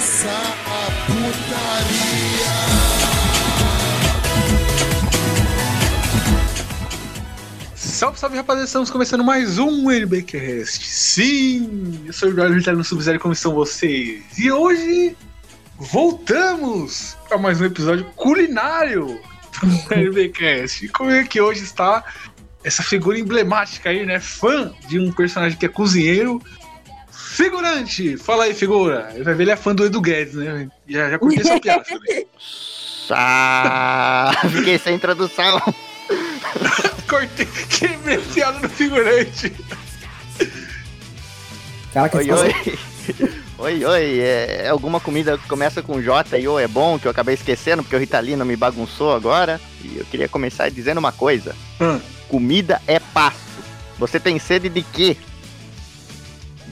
começar a putaria. Salve, salve rapaziada, estamos começando mais um NBcast. Sim, eu sou o Eduardo Vitalino Sub-Zero, como estão vocês? E hoje voltamos para mais um episódio culinário do NBcast. Como é que hoje está essa figura emblemática aí, né? Fã de um personagem que é cozinheiro. Figurante! Fala aí, figura. Vai ver, ele é fã do Edu Guedes, né? Já, já curti essa piada. Felipe. Ah, fiquei sem introdução. Cortei, quebrei a piada no figurante. Caraca, Oi, ficou- oi. Oi, oi. É, alguma comida que começa com J e O é bom, que eu acabei esquecendo, porque o Ritalino me bagunçou agora. E eu queria começar dizendo uma coisa. Hum. Comida é passo. Você tem sede de quê?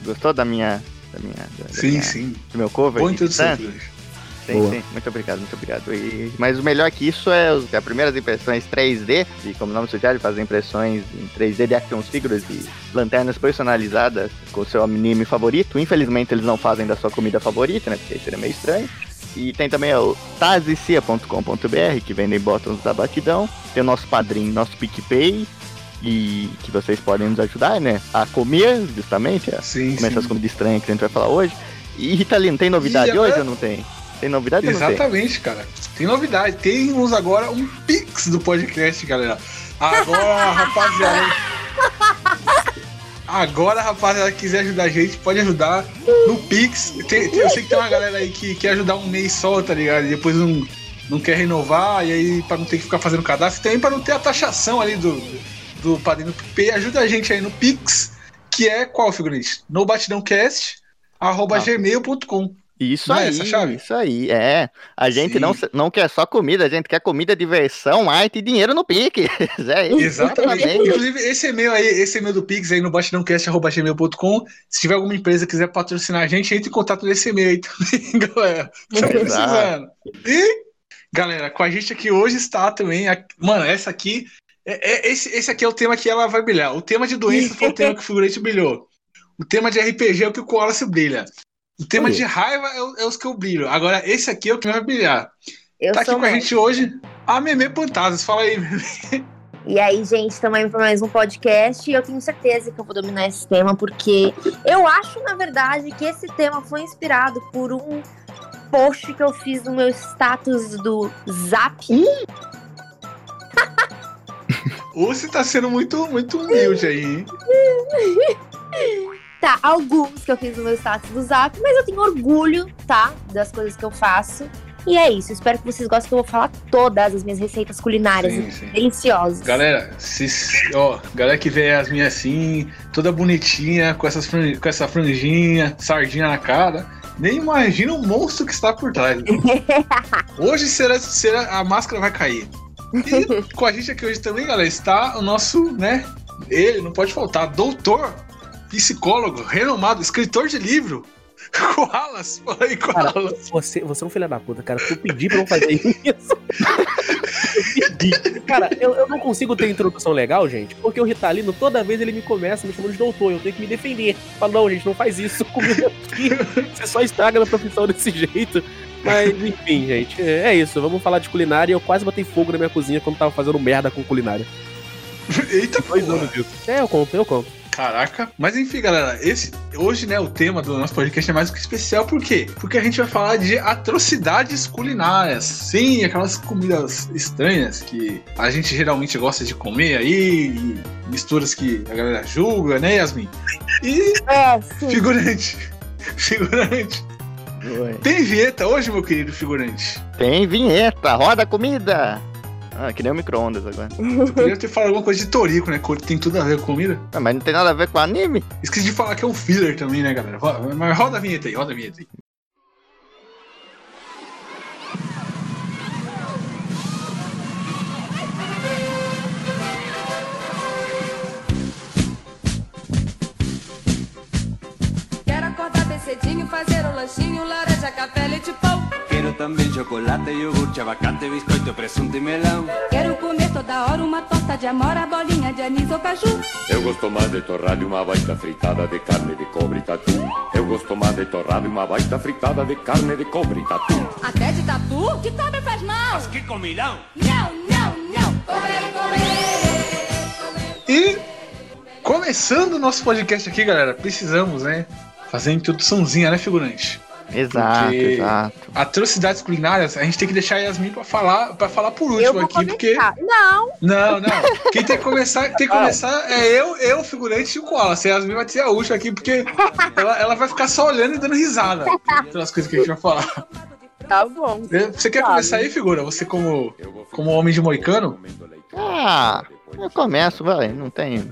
Gostou da minha... Da minha da- da Sim, minha- sim. Do meu cover? Titã? figurante. Sim, Boa. sim. Muito obrigado, muito obrigado. E- mas o melhor que isso é os, as primeiras impressões 3D, e como o nome sugere, fazer impressões em 3D de action figures e lanternas personalizadas com o seu anime favorito. Infelizmente eles não fazem da sua comida favorita, né? Porque aí seria meio estranho. E tem também o tazicia.com.br, que vendem botões da batidão. Tem o nosso padrinho, nosso PicPay, e que vocês podem nos ajudar, né? A comer, justamente, a Sim, comer essas sim. comidas estranhas que a gente vai falar hoje. E Ritalino, tem novidade E agora- hoje ou não tem? Tem novidade não tem? Exatamente, cara. Tem novidade. Temos agora um Pix do podcast, galera. Agora, rapaziada. Agora, rapaziada, quiser ajudar a gente, pode ajudar no Pix. Tem- tem- eu sei que tem uma galera aí que quer ajudar um mês só, tá ligado? E depois não, não quer renovar, e aí pra não ter que ficar fazendo cadastro. E também pra não ter a taxação ali do, do padrinho PicPay. Ajuda a gente aí no Pix, que é qual, figurante? No batidãocast, arroba Não. gmail.com. Isso Não é aí, chave? isso aí, é. A gente Sim. não, não quer só comida, a gente quer comida, diversão, arte e dinheiro no pique. É isso. Exatamente. Exatamente. Inclusive, esse e-mail aí, esse e-mail do Pix aí no batidãocast.gmail.com. Se tiver alguma empresa que quiser patrocinar a gente, entre em contato nesse e-mail aí também, galera. Tá precisando. E, galera, com a gente aqui hoje está também. a- Mano, essa aqui. É- é- esse, esse aqui é o tema que ela vai brilhar. O tema de doença foi o tema que o figurante brilhou. O tema de RPG é o que o Koala se brilha. O tema Oi. de raiva é, o- é os que eu brilho. Agora, esse aqui é o que vai brilhar. Eu tá aqui com a gente hoje a Meme Pantazas. Fala aí, Meme. E aí, gente, estamos aí para mais um podcast e eu tenho certeza que eu vou dominar esse tema, porque eu acho, na verdade, que esse tema foi inspirado por um post que eu fiz no meu status do Zap. Ou você tá sendo muito, muito humilde aí, hein? Tá, alguns que eu fiz no meu status do Zap, mas eu tenho orgulho, tá? Das coisas que eu faço. E é isso, espero que vocês gostem que eu vou falar todas as minhas receitas culinárias Sim, sim. deliciosas. Galera, se, ó, galera que vê as minhas assim, toda bonitinha, com, essas, com essa franjinha, sardinha na cara, nem imagina o monstro que está por trás. Hoje será, será a máscara vai cair. E com a gente aqui hoje também, galera, está o nosso, né? Ele, não pode faltar, doutor, psicólogo, renomado, escritor de livro. Koalas, fala aí, Koalas. Você, você é um filho da puta, cara. Tu pedi pra eu fazer isso. Eu pedi. Cara, eu, eu não consigo ter introdução legal, gente, porque o Ritalino, toda vez ele me começa me chamando de doutor. Eu tenho que me defender. Fala, não, gente, não faz isso comigo aqui. Você só estraga na profissão desse jeito. Mas, enfim, gente, é isso. Vamos falar de culinária. Eu quase botei fogo na minha cozinha quando tava fazendo merda com culinária. Eita, Dois porra. anos disso. É, eu conto, eu conto. Caraca. Mas enfim, galera, esse hoje, né, o tema do nosso podcast é mais do que especial, por quê? Porque a gente vai falar de atrocidades culinárias. Sim, aquelas comidas estranhas que a gente geralmente gosta de comer aí, e misturas que a galera julga, né, Yasmin? E É, sim. figurante. Figurante. Tem vinheta hoje, meu querido figurante? Tem vinheta, roda a comida. Ah, que nem o micro-ondas agora. Eu queria ter falado alguma coisa de torico, né? Tem tudo a ver com comida. Ah, mas não tem nada a ver com anime. Esqueci de falar que é um filler também, né, galera? Mas roda a vinheta aí, roda a vinheta aí. Cedinho, fazer um lanchinho, laranja, café, leite, pão. Quero também chocolate, iogurte, abacate, biscoito, presunto e melão. Quero comer toda hora uma torta de amora, bolinha de anis ou caju. Eu gosto mais de torrada e uma baita fritada de carne de cobre e tatu. Eu gosto mais de torrada e uma baita fritada de carne de cobre e tatu. Até de tatu? De cobre faz mal. Mas que comilão! Não, não, não. Comer, comer. E começando o nosso podcast aqui, galera, precisamos, né? Fazer a introduçãozinha, né, figurante? Exato, Porque- exato. Atrocidades culinárias, a gente tem que deixar a Yasmin pra falar, pra falar por último Eu vou aqui, porque. começar. Não, Não, não. Quem tem que começar, tem que começar é eu, eu, figurante e o Koala. A Yasmin vai ser a última aqui, porque ela, ela vai ficar só olhando e dando risada pelas coisas que a gente vai falar. tá bom. Você quer Sabe. começar aí, figura? Você como, como homem de moicano? Ah, eu começo, vai, não tem.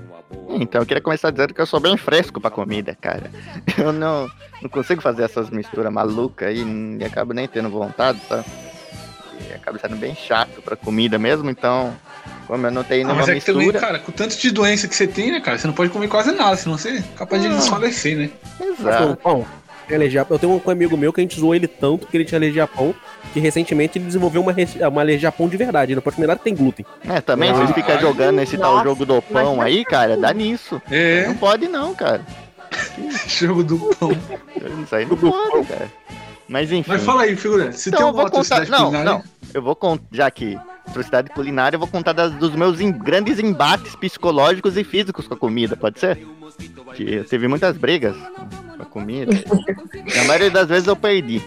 Então, eu queria começar dizendo que eu sou bem fresco pra comida, cara. Eu não, não consigo fazer essas misturas malucas aí e acabo nem tendo vontade, sabe? E acaba sendo bem chato pra comida mesmo, então, como eu não tenho Ah, nenhuma mas é que também, mistura. cara, com tanto de doença que você tem, né, cara? Você não pode comer quase nada, senão você é capaz de Ah. desfalecer, né? Exato. Tem alergia- Eu tenho um amigo meu que a gente zoou ele tanto que ele tinha alergia a pão, que recentemente ele desenvolveu uma, uma alergia a pão de verdade. Ele não pode comer nada que tem glúten. É, também, Ah, vocês ficam jogando esse tal jogo do pão imagina aí, cara, dá nisso. É, Não pode não, cara. jogo do pão. Isso aí não pode, cara. Mas enfim. Mas fala aí, figurante, se Então tem eu alguma vou contar. Não, culinária... não. Eu vou contar. Já que atrocidade culinária, eu vou contar das- dos meus em- grandes embates psicológicos e físicos com a comida, pode ser? Que eu tive muitas brigas comida. a maioria das vezes eu perdi.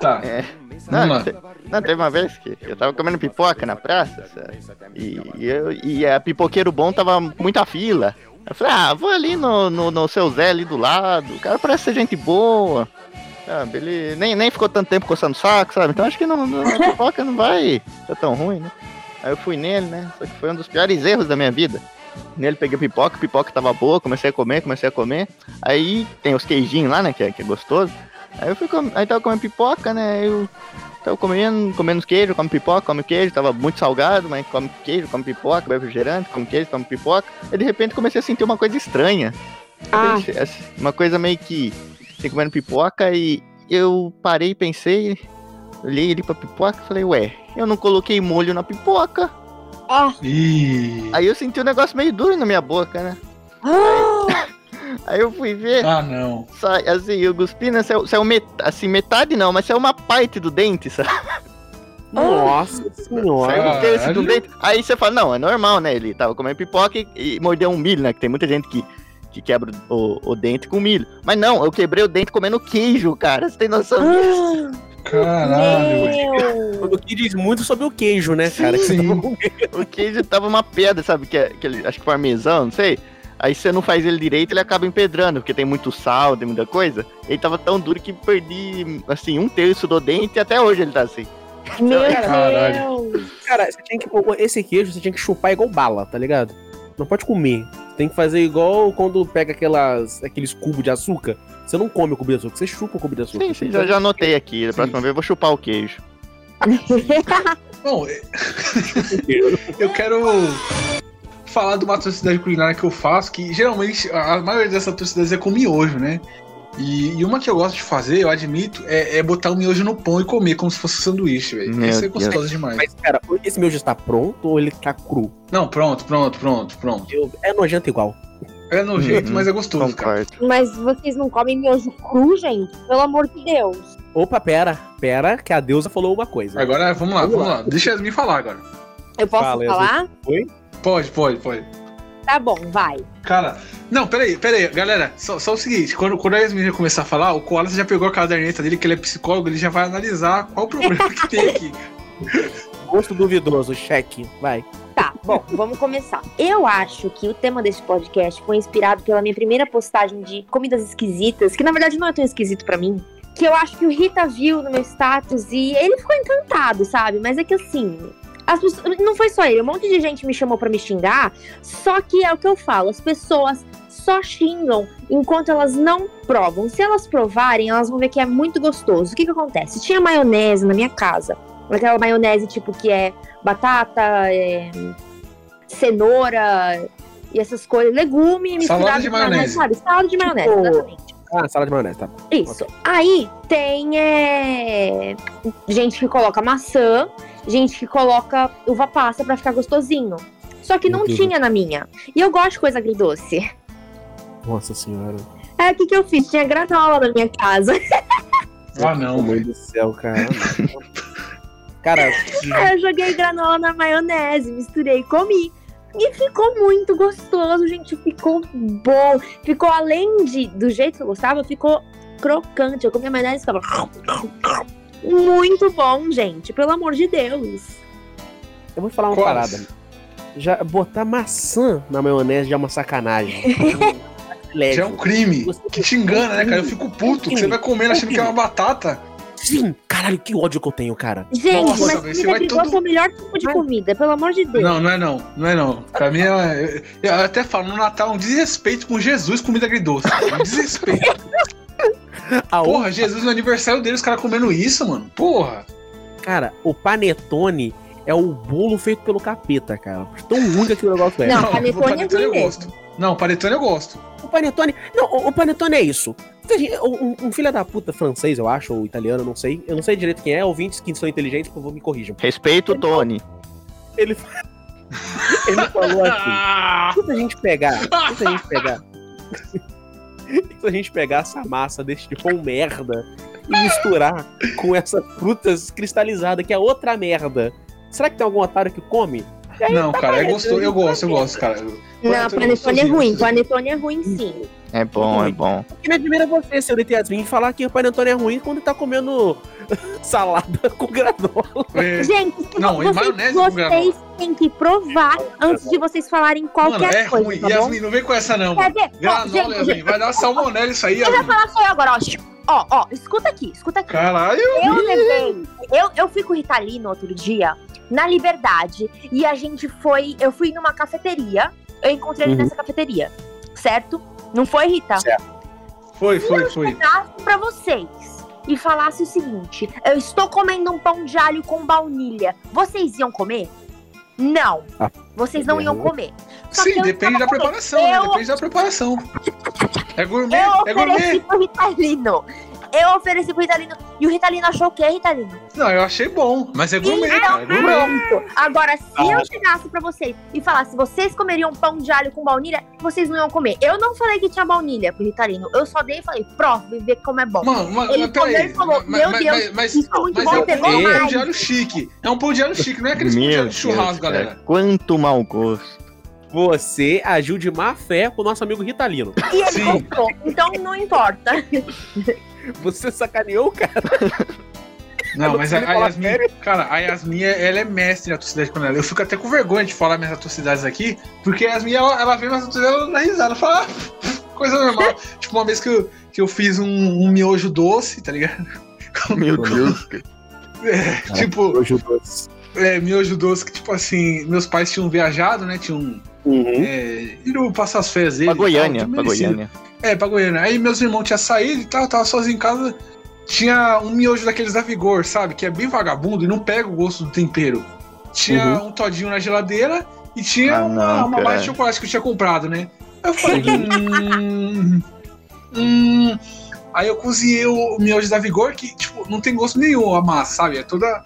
Tá, É. Não, te- não, teve uma vez que eu tava comendo pipoca na praça, sabe? E, e eu, e a pipoqueiro bom tava muita fila. Eu falei, ah, vou ali no, no, no seu Zé ali do lado, o cara parece ser gente boa. Sabe, ele nem, nem ficou tanto tempo coçando o saco, sabe? Então acho que não, não, a pipoca não vai ser tão ruim, né? Aí eu fui nele, né? Só que foi um dos piores erros da minha vida. Nele peguei pipoca, pipoca tava boa, comecei a comer, comecei a comer. Aí tem os queijinhos lá, né? Que é, que é gostoso. Aí eu fui com... aí tava comendo pipoca, né? Eu tava comendo, comendo os queijos, come pipoca, come queijo, tava muito salgado, mas come queijo, come pipoca, bebe refrigerante, come queijo, come pipoca. Aí de repente comecei a sentir uma coisa estranha. Ah. Uma coisa meio que. Assim, comendo pipoca e eu parei e pensei, olhei ali pra pipoca e falei, ué, eu não coloquei molho na pipoca. Ah, Ih. Aí eu senti um negócio meio duro na minha boca, né? ah, Aí eu fui ver, Ah, não. sai, assim, eu cuspi, né? Saiu, saiu met, assim, metade não, mas saiu uma parte do dente, sabe? Nossa senhora. Saiu um terço do dente. Aí você fala, não, é normal, né? Ele tava comendo pipoca e, e mordeu um milho, né? Que tem muita gente que, que quebra o, o dente com milho. Mas não, eu quebrei o dente comendo queijo, cara. Você tem noção disso? Caralho. meu. O que diz muito sobre o queijo, né, cara? Que Sim. tava comendo. O queijo tava uma pedra, sabe? Que é aquele, acho que parmesão, não sei. Aí você não faz ele direito, ele acaba empedrando, porque tem muito sal, tem muita coisa. Ele tava tão duro que perdi, assim, um terço do dente e até hoje ele tá assim. Meu Caralho. Deus. Cara, você tinha que, esse queijo você tinha que chupar igual bala, tá ligado? Não pode comer. Tem que fazer igual quando pega aquelas, aqueles cubos de açúcar. Você não come o cubo de açúcar, você chupa o cubo de açúcar. Sim, sim, já, já anotei aqui. Da próxima vez eu vou chupar o queijo. Bom, eu quero falar de uma atrocidade culinária que eu faço, que geralmente a maioria dessas atrocidades é com miojo, né? E, e uma que eu gosto de fazer, eu admito, é, é botar o miojo no pão e comer como se fosse um sanduíche, velho. Isso é Deus. gostoso demais. Mas, cara, esse já está pronto ou ele tá cru? Não, pronto, pronto, pronto, pronto. Eu- é nojento igual. É nojento, Uhum, mas é gostoso, cara. Concordo. Mas vocês não comem miojo cru, gente? Pelo amor de Deus. Opa, pera, pera, que a deusa falou uma coisa. Agora, vamos lá, Vamos vamos lá. lá. Deixa a Yasmin falar agora. Eu posso Fala, falar? Pode, pode, pode. Tá bom, vai. Cara, não, peraí, peraí, galera, só, só o seguinte, quando, quando a Yasmin começar a falar, o Koala já pegou a caderneta dele, que ele é psicólogo, ele já vai analisar qual o problema que tem aqui. Gosto duvidoso, cheque, vai. Tá, bom, vamos começar. Eu acho que o tema desse podcast foi inspirado pela minha primeira postagem de comidas esquisitas, que na verdade não é tão esquisito pra mim. Que eu acho que o Rita viu no meu status e ele ficou encantado, sabe? Mas é que assim. As pessoas, não foi só ele, um monte de gente me chamou pra me xingar. Só que é o que eu falo, as pessoas só xingam enquanto elas não provam. Se elas provarem, elas vão ver que é muito gostoso. O que que acontece? Tinha maionese na minha casa. Aquela maionese tipo que é batata, é, cenoura e essas coisas, legume misturado de maionese. sabe? Salada de maionese, Tipo, exatamente. Ah, salada de maionese, tá. Isso. Aí tem é, gente que coloca maçã, gente que coloca uva passa pra ficar gostosinho. Só que não Deus. tinha na minha. E eu gosto de coisa agridoce. Nossa senhora. Aí o que, que eu fiz? Tinha granola na minha casa. Ah, não. Meu Deus do céu, cara. cara, eu joguei granola na maionese, misturei e comi. E ficou muito gostoso, gente. Ficou bom. Ficou além de do jeito que eu gostava, ficou crocante. Eu comi a maionese e ficava. Muito bom, gente. Pelo amor de Deus. eu vou falar uma Quais? parada. Já botar maçã na maionese já é uma sacanagem. Leve. Já é um crime. Que te engana, né, cara? Eu fico puto. que Você vai comendo achando que é uma batata. Sim, caralho, que ódio que eu tenho, cara. Gente, Nossa, mas você comida vai todo- é o melhor tipo de comida, pelo amor de Deus. Não, não é não. Não é não. Pra mim, é, eu, eu até falo, no Natal, um desrespeito com Jesus, comida agridoce. Um desrespeito. A outra- Porra, Jesus no aniversário dele, os caras comendo isso, mano. Porra. Cara, o panetone é o bolo feito pelo capeta, cara. Tão ruim que aquele negócio é. Não, o panetone é ruim eu mesmo. gosto. Não, panetone eu gosto. O panetone. Não, o, o panetone é isso. Um, um filho da puta francês, eu acho, ou italiano, não sei. Eu não sei direito quem é. Ouvintes que são inteligentes, por favor, me corrijam. Respeito o Tony. Ele, ele falou assim: se a gente pegar. Se a gente pegar. se a gente pegar essa massa deste pão merda e misturar com essas frutas cristalizadas, que é outra merda. Será que tem algum otário que come? Aí, não, tá cara, é valendo, gostoso. Eu gosto, eu gosto, cara. Não, panetone é ruim. Panetone é ruim, sim. É bom, é bom. Que não admira você, seu Yasmin, falar que o panetone é ruim quando tá comendo salada com granola. É, Gente, Não, e vocês, maionese com vocês granola. têm que provar antes de vocês falarem qualquer Mano, é coisa, ruim. tá bom? Yasmin, não vem com essa não, Quer? Ó, Granola, gente, Yasmin. Vai dar salmonela isso aí, Eu vou Yasmin. falar só eu agora, ó. Ó, ó, escuta aqui, escuta aqui. Caralho. Eu levei. Eu, eu fui com o Ritalino outro dia, na Liberdade, e a gente foi. Eu fui numa cafeteria. Eu encontrei ele Uhum. nessa cafeteria. Certo? Não foi, Rita? Foi, foi, foi. chegasse pra vocês e falasse o seguinte: eu estou comendo um pão de alho com baunilha, vocês iam comer? Não. Ah, Vocês não iam comer. Só Sim, eu depende da preparação, né? Eu- Depende da preparação. É gourmet, Eu é gourmet. Ritalino. Eu ofereci pro Ritalino. E o Ritalino achou o quê, Ritalino? Não, eu achei bom, mas é gourmet, cara. É Então, gourmet. pronto. Agora, se Ah. eu chegasse pra vocês e falasse, vocês comeriam pão de alho com baunilha, vocês não iam comer. Eu não falei que tinha baunilha pro Ritalino. Eu só dei e falei, prova e vê como é bom. Mano, mano, Ele mas peraí. comeu e falou, mas, meu mas, Deus, mas, mas, Isso é muito mas bom, é um pegou pão mais. de alho chique. É um pão de alho chique, não é aqueles pão de alho de churrasco, Deus, galera. cara, Quanto mau gosto. Você agiu de má fé com o nosso amigo Ritalino. E ele Sim. gostou. Então não importa. Você sacaneou, cara. Não, mas a, a Yasmin, sério. cara, a Yasmin, ela é mestre em atrocidade com ela. Eu fico até com vergonha de falar minhas atrocidades aqui, porque a Yasmin, ela, ela vê minhas atrocidades, ela dá risada, fala, ah, coisa normal. tipo, uma vez que eu, que eu fiz um, um miojo doce, tá ligado? Meu Deus. É, tipo, Hoje doce. é, miojo doce que, tipo assim, meus pais tinham viajado, né? Tinham Uhum. é, ido passar as férias deles. Pra tal, Goiânia, tinha pra merecido. Goiânia. É, pra Goiânia. Aí meus irmãos tinham saído e tal, tava sozinho em casa. Tinha um miojo daqueles da Vigor, sabe? Que é bem vagabundo e não pega o gosto do tempero. Tinha um todinho na geladeira e tinha Ah, não, uma, barra de chocolate que eu tinha comprado, né? Aí eu falei, hum, hum. Aí eu cozinhei o miojo da Vigor, que, tipo, não tem gosto nenhum a massa, sabe? É toda,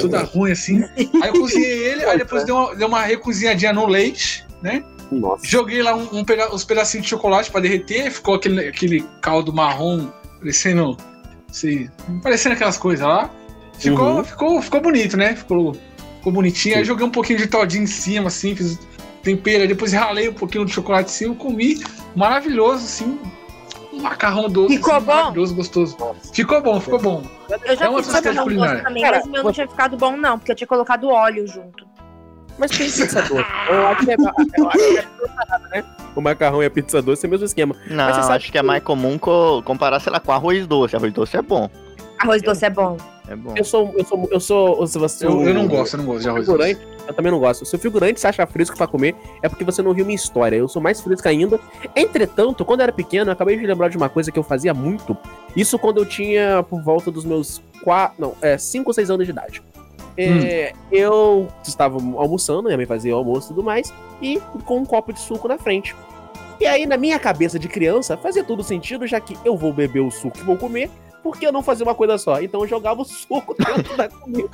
toda ruim assim. Aí eu cozinhei ele, aí depois dei uma, dei uma recozinhadinha no leite, né? Nossa. Joguei lá um, um peda uns pedacinhos de chocolate pra derreter, ficou aquele, aquele caldo marrom, parecendo. Sei, parecendo aquelas coisas lá. Ficou, Uhum. ficou, ficou bonito, né? Ficou, ficou bonitinho. Aí joguei um pouquinho de todinho em cima, assim, fiz tempero, aí depois ralei um pouquinho de chocolate em cima, comi. Maravilhoso, assim. Um macarrão doce. Ficou assim, bom? Maravilhoso, gostoso. Ficou bom, ficou bom. Eu já É uma fiz macarrão doce culinária. também, Cara, mas o meu não tinha ficado bom, não, porque eu tinha colocado óleo junto. Mas tem pizza doce. Eu acho que é, eu acho que é né? O macarrão e a pizza doce é o mesmo esquema. Não, você sabe acho que é mais comum co- comparar, sei lá, com arroz doce. Arroz doce é bom. Arroz doce é bom. É bom. Eu sou. Eu sou. Eu sou. Se você, Eu, eu não gosto, eu não gosto de arroz doce. figurante, eu também não gosto. Se o figurante se acha fresco pra comer, é porque você não viu minha história. Eu sou mais fresco ainda. Entretanto, quando eu era pequeno, eu acabei de lembrar de uma coisa que eu fazia muito. Isso quando eu tinha por volta dos meus 4. Não, é 5 ou 6 anos de idade. É, Eu estava almoçando, minha mãe fazia o almoço e tudo mais, e com um copo de suco na frente. E aí, na minha cabeça de criança, fazia todo sentido, já que eu vou beber o suco e vou comer, por que eu não fazer uma coisa só? Então eu jogava o suco dentro da comida.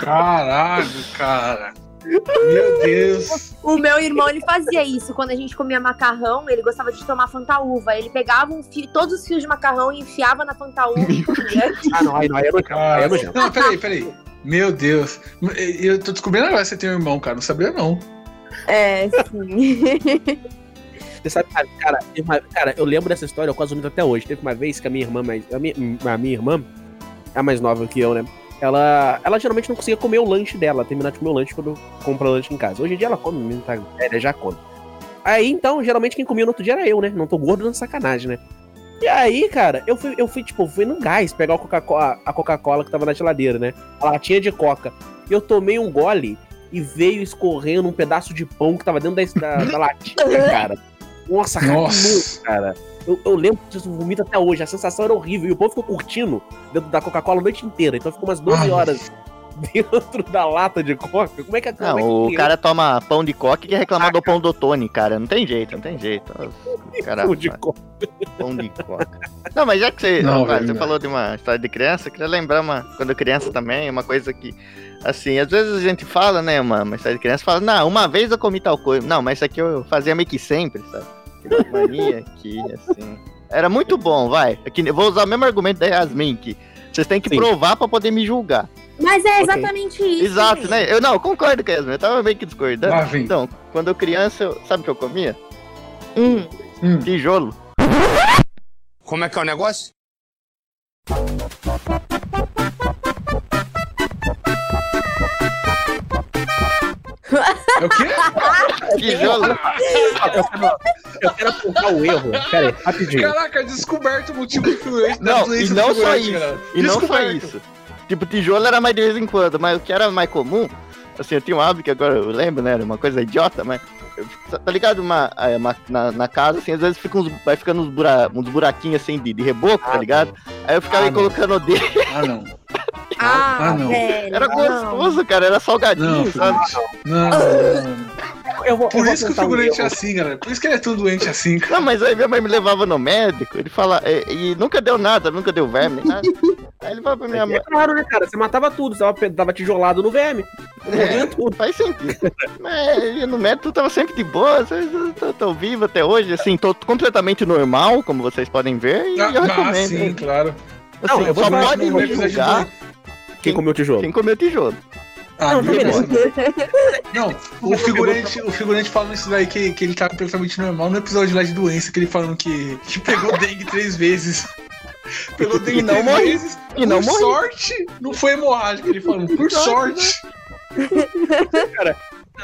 Caralho, cara. Meu Deus. O meu irmão, ele fazia isso. Quando a gente comia macarrão, ele gostava de tomar fantaúva. Ele pegava um fio, todos os fios de macarrão e enfiava na fantaúva. Ah, não, aí não, aí é nojento, aí é nojento. Não, peraí, peraí. Meu Deus. Eu tô descobrindo agora que você tem um irmão, cara. Não sabia, não. É, sim. Você sabe, cara, cara, uma- cara, eu lembro dessa história, eu quase muito até hoje. Teve uma vez que a minha irmã, mais, a, minha, a minha irmã, é a mais nova que eu, né? Ela, ela geralmente não conseguia comer o lanche dela, terminar de comer o lanche quando eu compro lanche em casa. Hoje em dia ela come, menina tá velha, já come. Aí então, geralmente quem comia no outro dia era eu, né? Não tô gordo dando sacanagem, né? E aí, cara, eu fui, eu fui tipo, fui no gás pegar a Coca-Cola a Coca-Cola que tava na geladeira, né? A latinha de coca. E eu tomei um gole e veio escorrendo um pedaço de pão que tava dentro da, da, da latinha, cara. Nossa, cara, Nossa. cara. Eu, eu lembro disso, eu vomito até hoje. A sensação era horrível. E o povo ficou curtindo dentro da Coca-Cola a noite inteira. Então ficou umas 12 Ai. horas dentro da lata de coca. Como é que como é Não, que o cara toma pão de coca e quer reclamar do pão do Tony, cara. Não tem jeito, não tem jeito. O cara, pão de coca. pão de coca. Não, mas já que você, Não, você falou de uma história de criança, eu queria lembrar uma, quando criança também, uma coisa que, assim, às vezes a gente fala, né, uma, uma história de criança, fala, não, uma vez eu comi tal coisa. Não, mas isso aqui eu fazia meio que sempre, sabe? Que mania que, assim... Era muito bom, vai. É que eu vou usar o mesmo argumento da Yasmin, que vocês têm que Sim. provar pra poder me julgar. Mas é exatamente isso. Exato, né? Eu não, concordo com a Yasmin, eu tava meio que discordando. Vem. Então, quando eu criança, eu, sabe o que eu comia? Hum. Hum. Tijolo. Como é que é o negócio? É o quê? Tijolo. Eu quero, eu quero apontar o erro. Pera aí, rapidinho. Caraca, descoberto o motivo influente da Não, e não do só isso. cara. E não só Descoberto. isso. Tipo, tijolo era mais de vez em quando, mas o que era mais comum, assim, eu tinha um hábito que agora eu lembro, né? Era uma coisa idiota, mas. eu- Tá ligado? Uma, é, uma- na, na casa, assim, às vezes fica uns, vai ficando uns, bura, uns buraquinhos assim de, de reboco, tá Ah, ligado? Aí eu ficava Ah, aí não. colocando o dedo. Ah, não. Ah, Ah, não. velho. Era não. Não, gostoso, cara, era salgadinho, sabe? figurante. Não, não, não. Eu vou, eu Por vou isso que o um figurante é erro. assim, galera. Por isso que ele é tão doente assim, cara. Não, mas aí minha mãe me levava no médico, ele fala, e, e nunca deu nada, nunca deu verme, nem nada. Aí ele falava pra minha mãe, É claro, né, cara? Você matava tudo, você tava, tijolado no verme. É, tudo. faz sentido. Mas eu no médico tava sempre de boa, eu tô, tô vivo até hoje, assim, tô completamente normal, como vocês podem ver, e eu Ah, recomendo. sim, claro. Assim, Não, eu vou só pode me julgar Quem comeu tijolo? quem comeu tijolo. Ah, Não, não, também não. Não, o figurante, o figurante falando isso daí que, que ele tá completamente normal no episódio lá de doença, que ele falando que, que pegou dengue três vezes. Pegou dengue E não três morre. vezes. E não por morre. sorte, não foi hemorrágico, ele falando. Por sorte.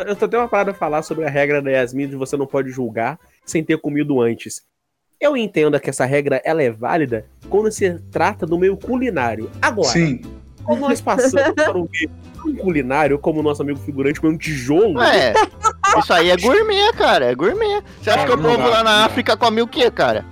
Eu tô até uma parada a falar sobre a regra da Yasmin de você não pode julgar sem ter comido antes. Eu entendo que essa regra ela é válida quando se trata do meio culinário. Agora, Sim. quando nós passamos para o meio não culinário, como o nosso amigo figurante comeu um tijolo, É, isso aí é gourmet, cara, é gourmet. Você acha É, que o povo lá na. África come o quê, cara?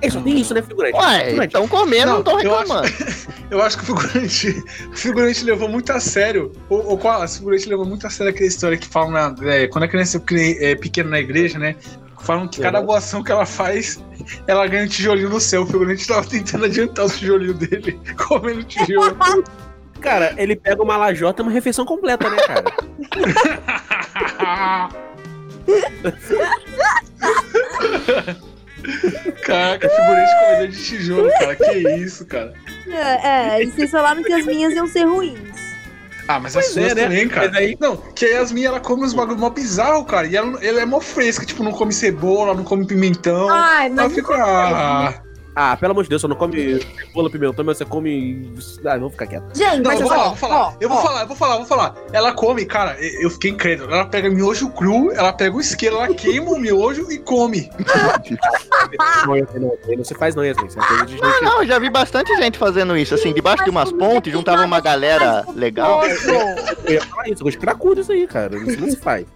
é só tem isso, né, figurante? Ué, estão comendo, Não, estão eu reclamando. Eu acho que o figurante, o figurante levou muito a sério. Ou, ou qual? O figurante levou muito a sério aquela história que falam na, é, quando a criança é é pequena na igreja, né? Falam que cada Uhum. boa ação que ela faz, ela ganha um tijolinho no céu. O figurante tava tentando adiantar o tijolinho dele, comendo tijolo. Cara, ele pega uma lajota e uma refeição completa, né, cara? Caraca, figurante comedor de tijolo, cara. Que isso, cara. É, é, vocês falaram que as minhas iam ser ruins. Ah, mas as Pois suas é, né? também, cara. Mas aí- Não, que a Yasmin, ela come uns bagulho mó bizarro, cara. E ela, ela é mó fresca, tipo, não come cebola, não come pimentão. Ai, Ela mas fica. Ah, Ah, pelo amor de Deus, você não come cebola, pimentão, mas você come. Ah, vamos ficar quieto. Gente, Não, mas eu vou falar, vou falar. ó, eu vou ó, falar, eu vou falar, eu vou falar. Ela come, cara, eu fiquei incrédulo. Ela pega miojo cru, ela pega o isqueiro, ela queima o miojo e come. Não, não, não se faz não, Yasmin. Isso é uma coisa de gente. Ah, não, eu já vi bastante gente fazendo isso, assim, debaixo de umas pontes, juntava uma galera legal. gostoso. Eu ia falar isso, eu gosto de cracudo isso aí, cara. Isso não se faz.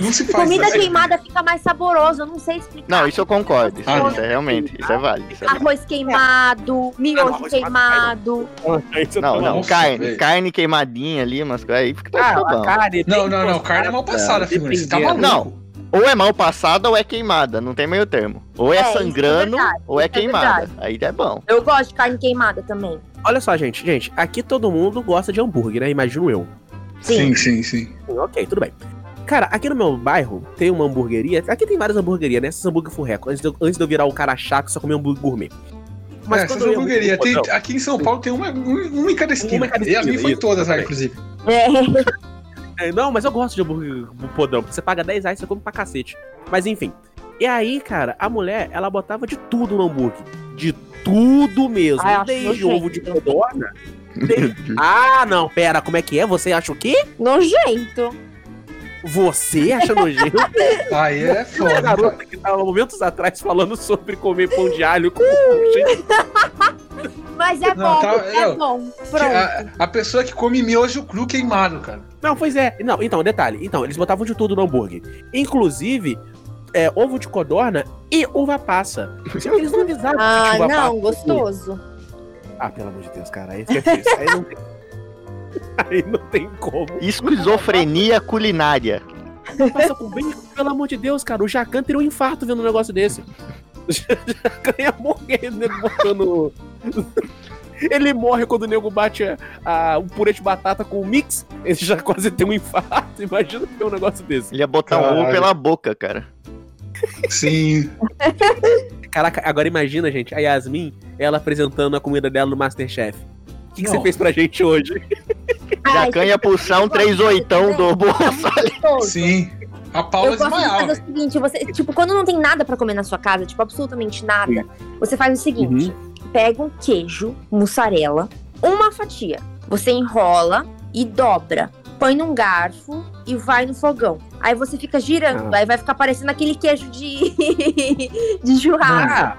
Não se faz. Comida né? queimada fica mais saboroso, eu não sei explicar. Não, isso eu concordo. Isso, Ah, não. isso é realmente, isso é válido. Isso é válido. Arroz queimado, miojo arroz queimado. Não, não, Nossa, carne, velho. carne queimadinha ali, coisas aí fica tá Ah, a bom. carne. Não, não, não. Carne é mal passada, gostar, figurante. Você tá maluco? Não. Ou é mal passada ou é queimada, não tem meio termo. Ou é, É, é sangrando verdade, ou é é queimada. verdade. Aí é bom. Eu gosto de carne queimada também. Olha só, gente, gente, aqui todo mundo gosta de hambúrguer, né? Imagino eu. Sim. Sim, sim, sim. Ok, tudo bem. Cara, aqui no meu bairro tem uma hamburgueria. Aqui tem várias hamburguerias, né? Essas hambúrguer furreco. Antes de, eu, antes de eu virar o cara chato que só comia hambúrguer gourmet. é, essas hamburguerias. Tem- aqui em São Paulo tem uma, uma em cada esquina. Uma em cada e a minha esquina, foi isso, todas, inclusive. É. É, não, mas eu gosto de hambúrguer podrão, porque você paga 10 reais e você come pra cacete. Mas enfim. E aí, cara, a mulher, ela botava de tudo no hambúrguer. De tudo mesmo. Ai, desde ovo de codorna. desde- Ah, não, pera, como é que é? Você acha o quê? Nojento. Você acha nojento? Aí é a foda. garota que tava momentos atrás falando sobre comer pão de alho com Mas é Não, bom, tá- é não. bom. Pronto. A, a pessoa que come miojo cru queimado, cara. Não, pois é. Não, então, detalhe. Então, eles botavam de tudo no hambúrguer. Inclusive, é, ovo de codorna e uva passa. Eles não avisavam que Ah, tinha uva não, passa. gostoso. Ah, pelo amor de Deus, cara. Aí fica difícil. Aí não tem... Aí não tem como. Esquizofrenia culinária. Passa com bacon, pelo amor de Deus, cara. O Jacan teria um infarto vendo um negócio desse. O Jacan ia morrer, o nego botando... Ele morre quando o nego bate a, a- um purê de batata com o mix. Ele já quase tem um infarto. Imagina ter um negócio desse. Ele ia botar um ovo Caralho. pela boca, cara. Sim. Caraca, agora imagina, gente, a Yasmin, ela apresentando a comida dela no Masterchef. O que, que você fez pra gente hoje? Jacan ia puxar um 3 oitão do bolso. gostoso. Sim. A Paula Eu fazer o seguinte, você, tipo, quando não tem nada pra comer na sua casa, tipo, absolutamente nada, você faz o seguinte, pega um queijo, mussarela, uma fatia, você enrola e dobra, põe num garfo e vai no fogão. Aí você fica girando, Ah. aí vai ficar parecendo aquele queijo de de churrasco,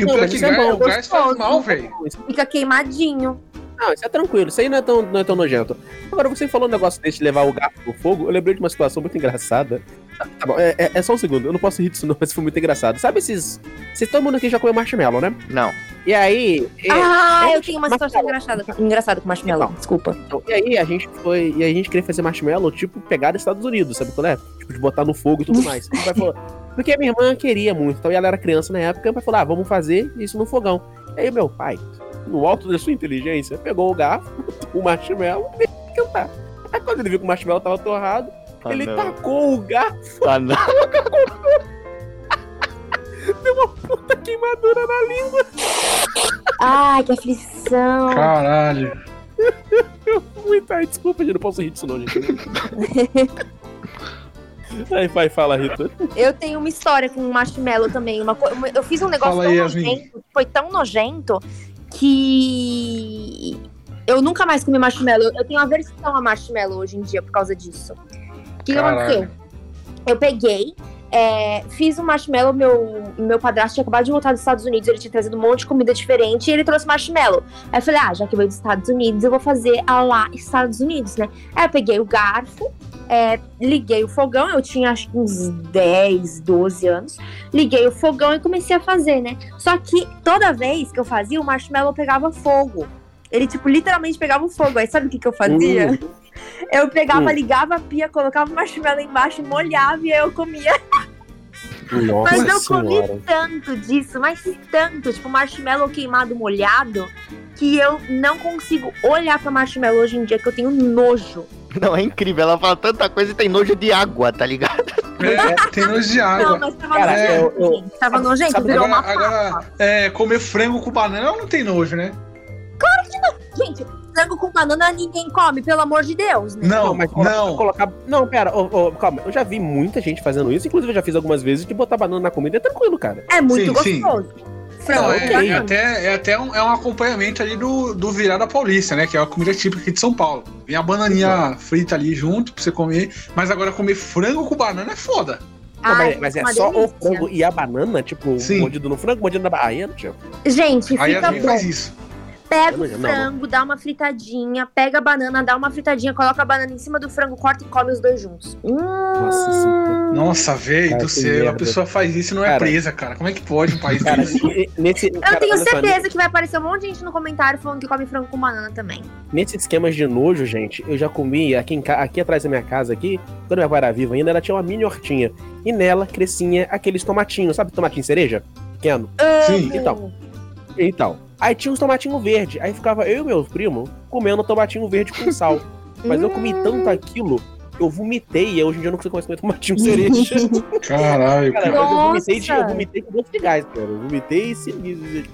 E o pior que é bom, o gás faz mal, velho. fica queimadinho. Não, isso é tranquilo, isso aí não é tão, não é tão nojento. Agora, você falou um negócio desse de levar o garfo no fogo, eu lembrei de uma situação muito engraçada. Tá, tá bom, é, é- é só um segundo, eu não posso rir disso não, mas foi muito engraçado. Sabe esses... Vocês todo mundo aqui já comeu marshmallow, né? Não. E aí... ah, é, eu tenho uma situação engraçada, engraçada com marshmallow, Então. desculpa. Então, e aí a gente foi. E a gente queria fazer marshmallow, tipo, pegar dos Estados Unidos, sabe qual é? Tipo, de botar no fogo e tudo mais. Meu pai falou- porque a minha irmã queria muito, então e ela era criança na época, meu pai falou: ah, vamos fazer isso no fogão. E aí meu pai, no alto da sua inteligência, pegou o garfo, o marshmallow e veio cantar. Aí quando ele viu que o marshmallow tava torrado, Ah, ele não. tacou o garfo, Ah, não. deu uma puta queimadura na língua. Ai, que aflição. Caralho. Muito, ai, desculpa, gente, não posso rir disso não, gente. aí, vai, fala, Rita. Eu tenho uma história com marshmallow também. Uma co- eu fiz um negócio Fala tão aí, nojento, foi tão nojento que eu nunca mais comi marshmallow. Eu tenho aversão a marshmallow hoje em dia por causa disso. O que, que aconteceu? Eu peguei, é, fiz um marshmallow, meu, meu padrasto tinha acabado de voltar dos Estados Unidos, ele tinha trazido um monte de comida diferente e ele trouxe marshmallow. Aí eu falei, ah, já que veio dos Estados Unidos, eu vou fazer a lá Estados Unidos, né? Aí eu peguei o garfo, é, liguei o fogão, eu tinha acho que uns 10, 12 anos. Liguei o fogão e comecei a fazer, né? Só que toda vez que eu fazia, o marshmallow pegava fogo. Ele, tipo, literalmente pegava fogo. Aí sabe o que, que eu fazia? Eu pegava, Hum. ligava a pia, colocava o marshmallow embaixo, molhava e aí eu comia. Nossa Mas eu comi senhora. tanto disso, mas tanto, tipo, marshmallow queimado molhado, que eu não consigo olhar pra marshmallow hoje em dia, que eu tenho nojo. Não, é incrível. Ela fala tanta coisa e tem nojo de água, tá ligado? É, tem nojo de Não, água. mas tava Cara, nojento, eu- eu- gente. Tava nojento, sabe- virou Agora, uma agora papa. é, comer frango com banana não tem nojo, né? Gente, frango com banana ninguém come, pelo amor de Deus, né? Não, mas coloca- não. Colocar... Não, pera, ô, ô, calma. Eu já vi muita gente fazendo isso. Inclusive, eu já fiz algumas vezes de botar banana na comida. É tranquilo, cara. É muito Sim, sim. gostoso. Frango Não, com é, é até, é até um, é um acompanhamento ali do, do virada paulista, né? Que é a comida típica aqui de São Paulo. Vem a bananinha frita ali junto pra você comer. Mas agora comer frango com banana é foda. Não, Ai, mas, mas é uma só o delícia. frango e a banana, tipo, Sim. mordido no frango, mordido na Bahia, não tinha. Gente, Aí fica a gente bom. faz isso. Pega o frango, dá uma fritadinha, pega a banana, dá uma fritadinha, coloca a banana em cima do frango, corta e come os dois juntos. Hum, Nossa senhora. Nossa, velho do céu, a merda. pessoa faz isso e não é Cara. presa, cara. Como é que pode um país Cara, desse? nesse, Eu cara, tenho olha só, certeza que vai aparecer um monte de gente no comentário falando que come frango com banana também. Nesses esquemas de nojo, gente, eu já comi aqui, em aqui atrás da minha casa, aqui, quando minha avó era viva ainda, ela tinha uma mini hortinha. E nela crescia aqueles tomatinhos, sabe tomatinho cereja? Pequeno. Sim. Então. Então. Aí tinha uns tomatinhos verdes. Aí ficava eu e meu primo comendo tomatinho verde com sal. Mas eu comi tanto aquilo que eu vomitei e hoje em dia eu não consigo mais comer tomatinho cereja. Caralho, Cara, eu vomitei, de, eu vomitei com gosto de gás, cara. Eu vomitei sinistro.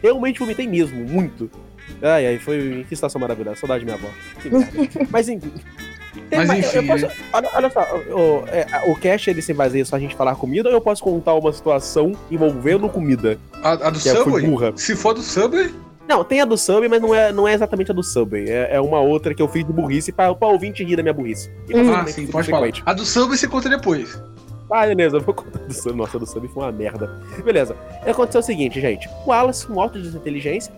Realmente vomitei mesmo, muito. Ai, ai, foi. Que situação maravilhosa. Saudade da minha avó. Que merda. Mas enfim. Mas uma- enfim, eu posso- olha, olha só, o, é, o cast ele se baseia só a gente falar comida ou eu posso contar uma situação envolvendo comida? A, a do é, Subway? burra. Se for do Subway, Não, tem a do Subway, mas não é, não é exatamente a do Subway. É, é uma outra que eu fiz de burrice pra, pra ouvinte rir da minha burrice. Hum. ah, sim, pode falar. A do Subway você conta depois. Ah, beleza, eu vou contar do Sub. Nossa, a do Sub foi uma merda. Beleza. Aconteceu o seguinte, gente. O Wallace, um alto de inteligência,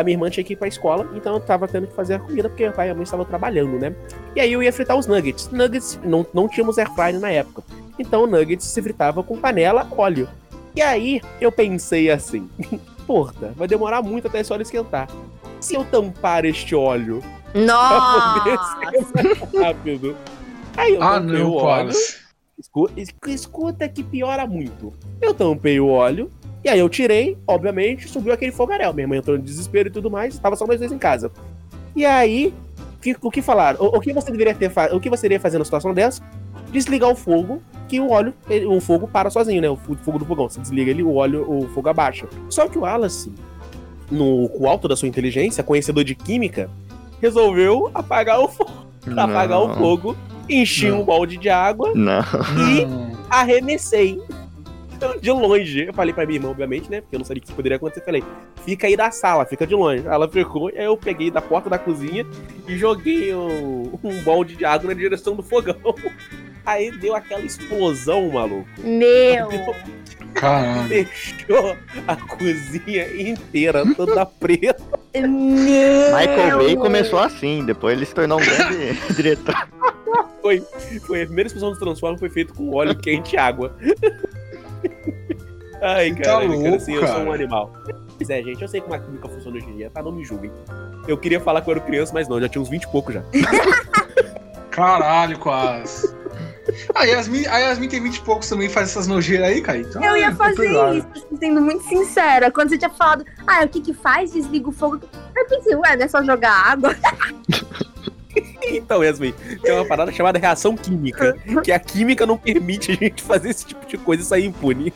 a minha irmã tinha que ir pra escola, então eu tava tendo que fazer a comida porque meu pai e a mãe estavam trabalhando, né? E aí eu ia fritar os nuggets. Nuggets, não, não tínhamos air fryer na época. Então o nuggets se fritava com panela, óleo. E aí eu pensei assim: porra, vai demorar muito até esse óleo esquentar. Se eu tampar este óleo pra poder Nossa! ser mais rápido. Aí eu Ah, tampei não, o óleo. Wallace. Escu- es- Escuta que piora muito. Eu tampei o óleo, e aí eu tirei, obviamente, subiu aquele fogaréu. Minha mãe entrou em desespero e tudo mais, tava só nós dois em casa. E aí, que- o que falaram? O, o que você deveria ter O que você iria fazer numa situação dessa? Desligar o fogo, que o óleo, ele- o fogo para sozinho, né? O fo- fogo do fogão. Você desliga ele, o óleo, o fogo abaixa. Só que o Wallace, no com o alto da sua inteligência, conhecedor de química, resolveu apagar o fogo. Apagar o fogo, enchi Não. um balde de água Não. e arremessei de longe. Eu falei pra minha irmã, obviamente, né? Porque eu não sabia o que poderia acontecer. Falei, fica aí da sala, fica de longe. Ela ficou, e aí eu peguei da porta da cozinha e joguei um, um balde de água na direção do fogão. Aí deu aquela explosão, maluco. Meu! Caralho. Deixou a cozinha inteira toda preta. Meu! Michael Bay começou assim, depois ele se tornou um grande diretor. Foi, foi a primeira explosão dos Transformers foi feita com óleo quente e água. Ai, Tá cara, cara, louco, assim, eu sou um cara. animal. Pois é, gente, eu sei como a química funciona hoje em dia, tá? Não me julguem. Eu queria falar que eu era criança, mas não, já tinha uns 20 e pouco já. Caralho, quase. A Yasmin, a Yasmin tem 20 e poucos também, faz essas nojeiras aí, cara. Então, Eu ia é fazer isso, assim, sendo muito sincera. Quando você tinha falado, ah, o que que faz? Desliga o fogo. Eu pensei, ué, não é só jogar água? Então, Yasmin, tem uma parada chamada reação química, que a química não permite a gente fazer esse tipo de coisa e sair impune.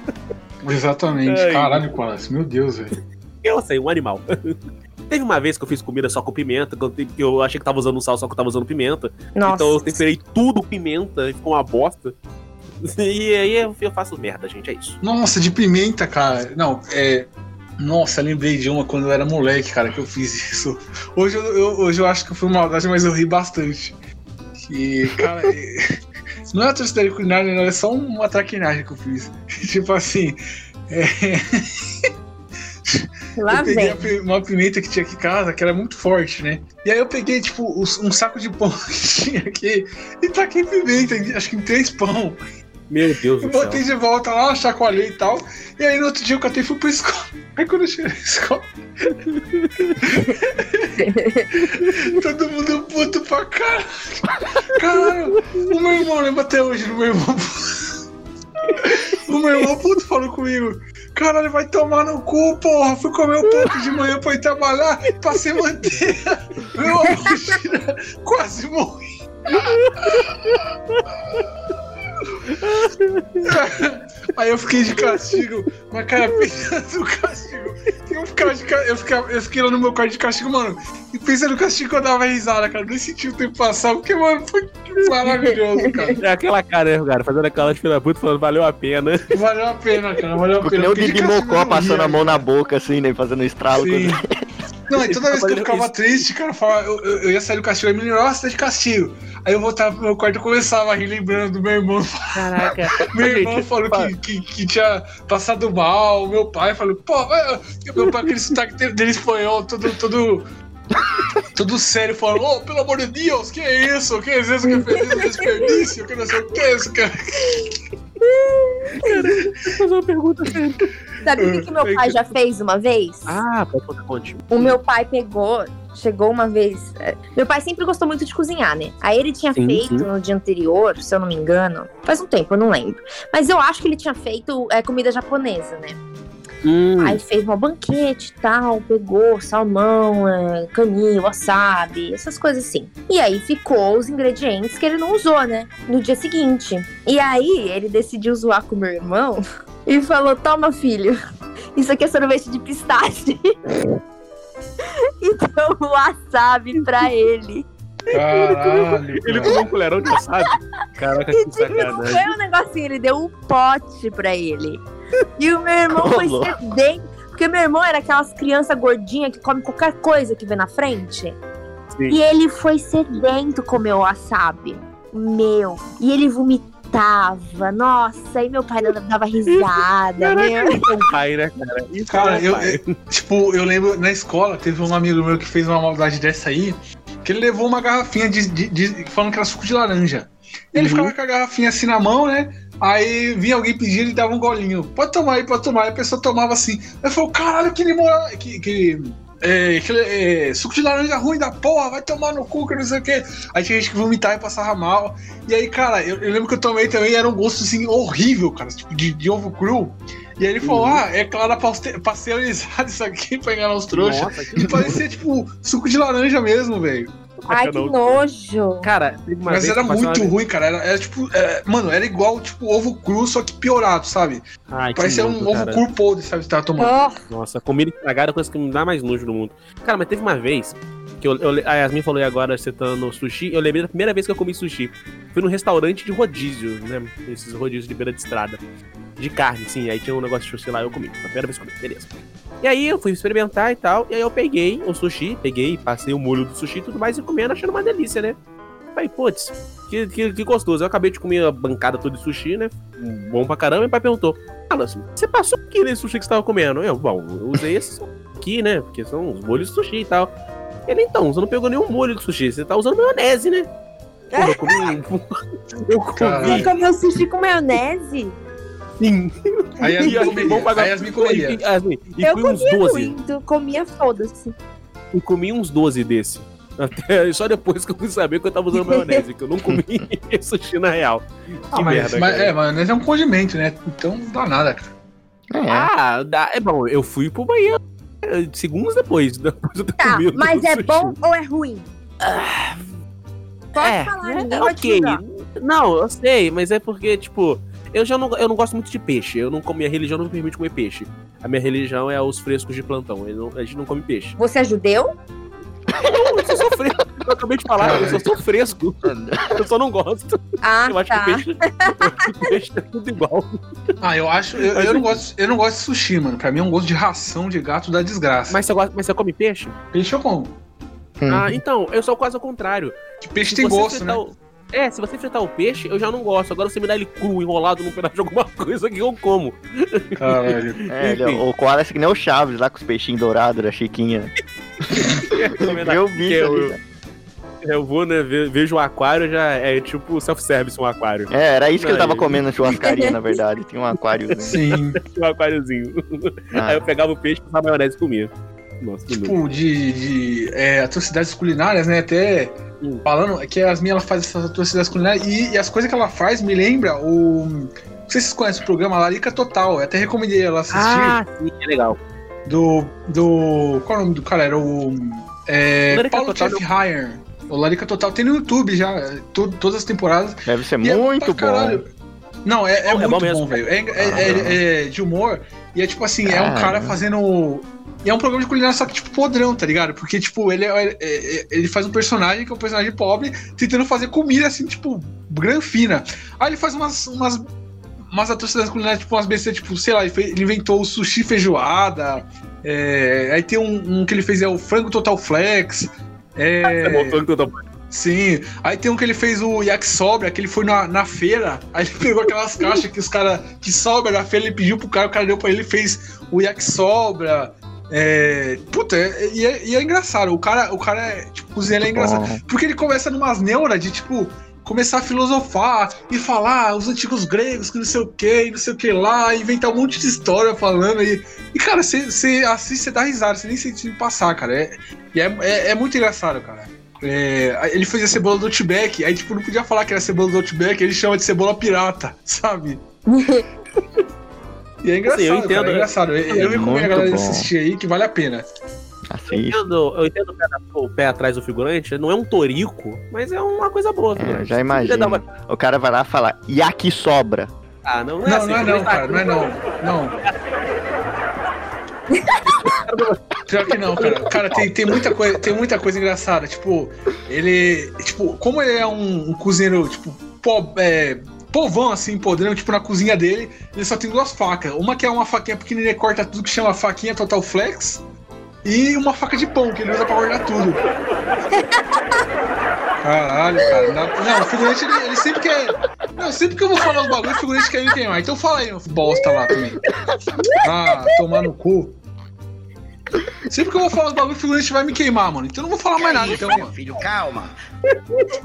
Exatamente. Ai. Caralho, quase. Meu Deus, velho. Eu sei, um animal. Teve uma vez que eu fiz comida só com pimenta, que eu, achei que tava usando sal, só que eu tava usando pimenta. Nossa. Então eu temperei tudo pimenta e ficou uma bosta. E aí eu faço merda, gente, é isso. Nossa, de pimenta, cara. Não, é. Nossa, lembrei de uma quando eu era moleque, cara, que eu fiz isso. Hoje eu, eu- hoje eu acho que foi maldade, mas eu ri bastante. Que, cara, é- não é atrocidade culinária, não, é só uma traquinagem que eu fiz. tipo assim, é, Lá eu peguei vem. uma pimenta que tinha aqui em casa, que era muito forte, né? E aí eu peguei, tipo, um saco de pão que tinha aqui e taquei pimenta, acho que em três pão. Meu Deus Eu do céu. botei de volta lá, chacoalhei e tal. E aí no outro dia eu catei e fui pra escola. Aí quando eu cheguei na escola. todo mundo puto pra caralho. Caralho, o meu irmão lembra até hoje do meu irmão. O meu irmão puto falou comigo. Caralho, vai tomar no cu, porra. Fui comer um pouco de manhã pra ir trabalhar, passei manteiga. Meu avô quase morri. Aí eu fiquei de castigo, mas cara, pensando no castigo. Eu, ficava de, ca- eu, ficava, eu fiquei lá no meu quarto de castigo, mano. E pensando no castigo que eu dava risada, cara. Nem senti o tempo passar, porque, mano, foi maravilhoso, cara. É aquela cara, né, cara? Fazendo aquela de filha da puta falando, valeu a pena. Valeu a pena, cara. Valeu a Ficou que pena. nem o Didi Mocó passando a mão na boca, assim, né? Fazendo estralo. Sim. quando- Não, e toda vez que eu ficava isso. triste, cara, eu, falava- eu, eu- eu ia sair do castigo, aí me lembrava, nossa, tá de castigo. Aí eu voltava pro meu quarto e começava a rir lembrando do meu irmão. Caraca. Meu Gente, irmão falou fa- que, que, que tinha passado mal, meu pai falou, pô, vai- meu pai, aquele sotaque dele espanhol, todo, todo Todo sério, falando, ô, pelo amor de Deus, que é isso? Que é isso que fez isso? Desperdício, que não sei o que é isso, cara. Vou fazer uma pergunta séria. Sabe o que, que meu pai já fez uma vez? Ah, pode contar conte. O meu pai pegou, chegou uma vez. é, Meu pai sempre gostou muito de cozinhar, né? Aí ele tinha Sim, feito sim. no dia anterior, se eu não me engano. Faz um tempo, eu não lembro. Mas eu acho que ele tinha feito é, comida japonesa, né? Hum, Aí fez um banquete e tal, pegou salmão, é, caninho, wasabi, essas coisas assim. E aí ficou os ingredientes que ele não usou, né? No dia seguinte. E aí ele decidiu zoar com o meu irmão e falou: Toma, filho, isso aqui é sorvete de pistache. então wasabi pra ele. Caralho. ele cara. comeu um colherão de wasabi? Caraca, E que tipo, não sacanagem. foi um negocinho, ele deu um pote pra ele. E o meu irmão foi sedento. Porque meu irmão era aquelas crianças gordinhas que come qualquer coisa que vê na frente. Sim. E ele foi sedento comer o wasabi. Meu. E ele vomitava. Nossa, aí meu pai dava risada. meu. Isso é um pai, né, cara? Isso Cara, é um eu, eu- tipo, eu lembro na escola, teve um amigo meu que fez uma maldade dessa aí, que ele levou uma garrafinha de, de- de- falando que era suco de laranja. Ele Uhum. ficava com a garrafinha assim na mão, né? Aí vinha alguém pedir, ele dava um golinho. Pode tomar aí, pode tomar. Aí a pessoa tomava assim. Aí falou, caralho, que limão. Que, que, é, é, suco de laranja ruim da porra, vai tomar no cu, que não sei o quê. Aí tinha gente que vomitava e passava mal. E aí, cara, eu, eu lembro que eu tomei também, era um gosto assim horrível, cara, tipo de, de ovo cru. E aí ele falou: Uhum. Ah, é claro, paste- pasteurizado isso aqui pra enganar os trouxas. Nossa, E parecia tipo suco de laranja mesmo, velho. Ai, que nojo. Cara, teve uma Mas era muito ruim, cara. Era, era tipo. é, mano, era igual tipo ovo cru, só que piorado, sabe? Ai, que Parecia um nojo, ovo cara. cru podre, sabe? Que tava tomando. Oh, Nossa, comida estragada é a coisa que me dá mais nojo do mundo. Cara, mas teve uma vez que eu, eu- a Yasmin falou aí agora, citando sushi, eu lembrei da primeira vez que eu comi sushi. Fui num restaurante de rodízio, né? Esses rodízios de beira de estrada. De carne, sim. Aí tinha um negócio de sushi lá, eu comi. Foi a primeira vez que comi, beleza. E aí eu fui experimentar e tal, e aí eu peguei o sushi, peguei, passei o molho do sushi e tudo mais, e comendo, achando uma delícia, né? Falei, putz, que, que, que gostoso. Eu acabei de comer a bancada toda de sushi, né? Bom pra caramba, e o pai perguntou, assim, você passou o que nesse sushi que você tava comendo? Eu, bom, eu usei esse aqui, né? Porque são os molhos de sushi e tal. Ele, então, você não pegou nenhum molho de sushi, você tá usando maionese, né? Porra, eu comi. eu comi. Você comeu sushi com maionese? Sim. Aí E Yasmin comeria. Aí Yasmin comeria. E, Yasmin, e Eu comi uns comia 12. muito, comia foda-se. E comi uns 12 desse. Até, só depois que eu fui saber que eu tava usando maionese, que eu não comi sushi na real. Que Ah, mas, merda. mas, cara. é, maionese é um condimento, né? Então não dá nada, cara. É. Ah, dá, é bom, eu fui pro banheiro é, segundos depois, depois de eu Tá, comido mas é sushi. bom ou é ruim? Pode é, falar, é, ninguém. Não, eu sei, mas é porque, tipo, eu já não, eu não gosto muito de peixe. Eu não, minha religião não me permite comer peixe. A minha religião é os frescos de plantão. não- a gente não come peixe. Você é judeu? Eu sou fresco. Eu acabei de falar, eu só sou fresco. Eu só não gosto. Ah, eu acho tá. que peixe, eu acho que peixe é tudo igual. Ah, eu acho. Eu, eu não gosto, eu não gosto de sushi, mano. Pra mim é um gosto de ração de gato da desgraça. Mas você, gosta, mas você come peixe? Peixe eu como. Ah, então, eu sou quase ao contrário. Que peixe Se tem gosto, né? o- É, se você fritar o peixe, eu já não gosto. Agora você me dá ele cru, enrolado num pedaço de alguma coisa que eu como. Caralho. É, ele- Enfim. o Koala é que nem o Chaves lá com os peixinhos dourados da Chiquinha. Eu isso eu, ali, né? eu vou, né, ve- vejo o aquário, já é tipo self-service um aquário. É, era isso que ele tava Aí. comendo na churrascaria, na verdade. Tinha um aquário. Sim. Um aquáriozinho. Ah. Aí eu pegava o peixe, passava maionese e comia. Nossa, tipo, de, de é, atrocidades culinárias, né? Até. Falando que a Yasmin ela faz essas atrocidades culinárias e, e as coisas que ela faz me lembra o. Não sei se vocês conhecem o programa Larica Total. Eu até recomendei ela assistir. Ah, sim, é legal. Do. do. Qual é o nome do cara? Era o. É, Larica Paulo Total Jeff Hire. O Larica Total tem no YouTube já, to- todas as temporadas. Deve ser E é muito pra caralho. bom. Não, é, é É bom muito mesmo. bom, velho. É, é- Ah, é- é de humor. E é tipo assim, é um cara fazendo. E é um programa de culinária, só que, tipo, podrão, tá ligado? Porque, tipo, ele, é- é- é- ele faz um personagem que é um personagem pobre, tentando fazer comida, assim, tipo, granfina. Aí ele faz umas, umas, umas atrocidades culinárias, tipo, umas besteiras, tipo, sei lá, ele, inventou o sushi feijoada. é, aí tem um, um que ele fez, é o frango total flex. É, É tô- tô- Sim, aí tem um que ele fez o yakisoba, que ele foi na, na feira, aí ele pegou aquelas caixas que os caras que sobra na feira, ele pediu pro cara, o cara deu pra ele e fez o yakisoba. É, puta, é- e é, e é engraçado. O cara, o cara é, tipo, cozinheiro é engraçado. Bom. Porque ele começa numas neuras de, tipo, começar a filosofar e falar "Ah, os antigos gregos, que não sei o que, não sei o que lá, inventar um monte de história falando. E, e cara, você assiste, você dá risada, você nem sente passar, cara. É, e é, é, é muito engraçado, cara. É, ele fez a cebola do Outback, aí, tipo, não podia falar que era cebola do Outback, ele chama de cebola pirata, sabe? E é engraçado, Sim, eu cara, entendo. é engraçado. Eu, eu É recomendo a galera bom. assistir aí, que vale a pena. Eu Assiste. entendo, eu entendo o pé, o pé atrás do figurante, não é um torico, mas é uma coisa boa. É, já imagino. uma- O cara vai lá falar, yakisobra. Ah, não, não é Não, assim. não é não, cara, não é não. Não. Pior que não, cara. Cara, tem, tem, muita coisa, tem muita coisa engraçada. Tipo, ele. Tipo, como ele é um, um cozinheiro, tipo, po, é, povão, assim, podrão, tipo, na cozinha dele, ele só tem duas facas. Uma que é uma faquinha pequenininha, corta tudo, que chama faquinha Total Flex. E uma faca de pão, que ele usa pra cortar tudo. Caralho, cara. Não, o figurante, ele, ele sempre quer. Não, sempre que eu vou falar os bagulhos, o figurante quer me queimar. Então fala aí, bosta lá também. Ah, tomar no cu. Sempre que eu vou falar os bagulhos, o figurante vai me queimar, mano. Então eu não vou falar mais nada, então, mano. Filho, calma.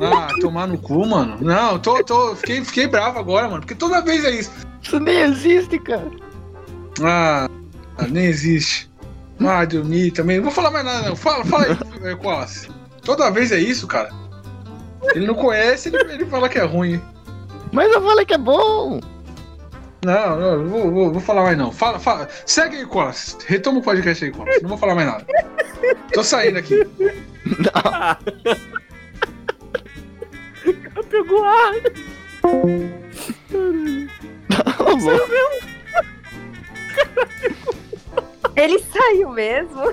Ah, tomar no cu, mano. Não, eu tô, tô, fiquei, fiquei bravo agora, mano. Porque toda vez é isso. Isso nem existe, cara. Ah, nem existe. Ah, dormir também. Não vou falar mais nada, não. Fala, fala aí, eh, Wallace. Toda vez é isso, cara. Ele não conhece, ele, ele fala que é ruim. Mas eu falei que é bom. Não, não, não vou, vou, vou falar mais não. Fala, fala. Segue aí, Wallace. Retoma o podcast aí, Wallace. Não vou falar mais nada. Tô saindo aqui. Pegou ar. Ô, louco. Ele saiu mesmo?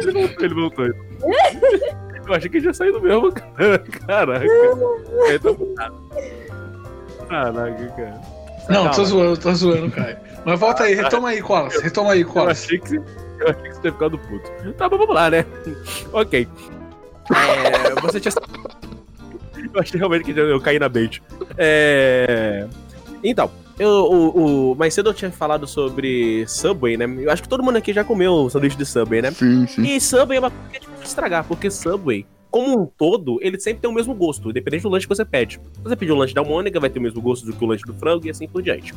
Ele voltou, ele voltou. Eu achei que ele já saiu do mesmo, cara. Caraca. Tá. Caraca, cara. Não, Calma. tô zoando, tô zoando, cara. Mas volta aí, retoma aí, Wallace. Retoma aí, Eu Wallace. achei que você, eu achei que você tinha ficado puto. Tá bom, vamos lá, né? Ok. É, você tinha. Eu achei realmente que eu caí na bait. É. Então, eu, o, o, mais cedo eu tinha falado sobre Subway, né? Eu acho que todo mundo aqui já comeu sanduíche de Subway, né? Sim, sim. E Subway é uma coisa que é de estragar, porque Subway, como um todo, ele sempre tem o mesmo gosto, independente do lanche que você pede. Se você pedir um lanche da Mônica, vai ter o mesmo gosto do que o lanche do frango e assim por diante.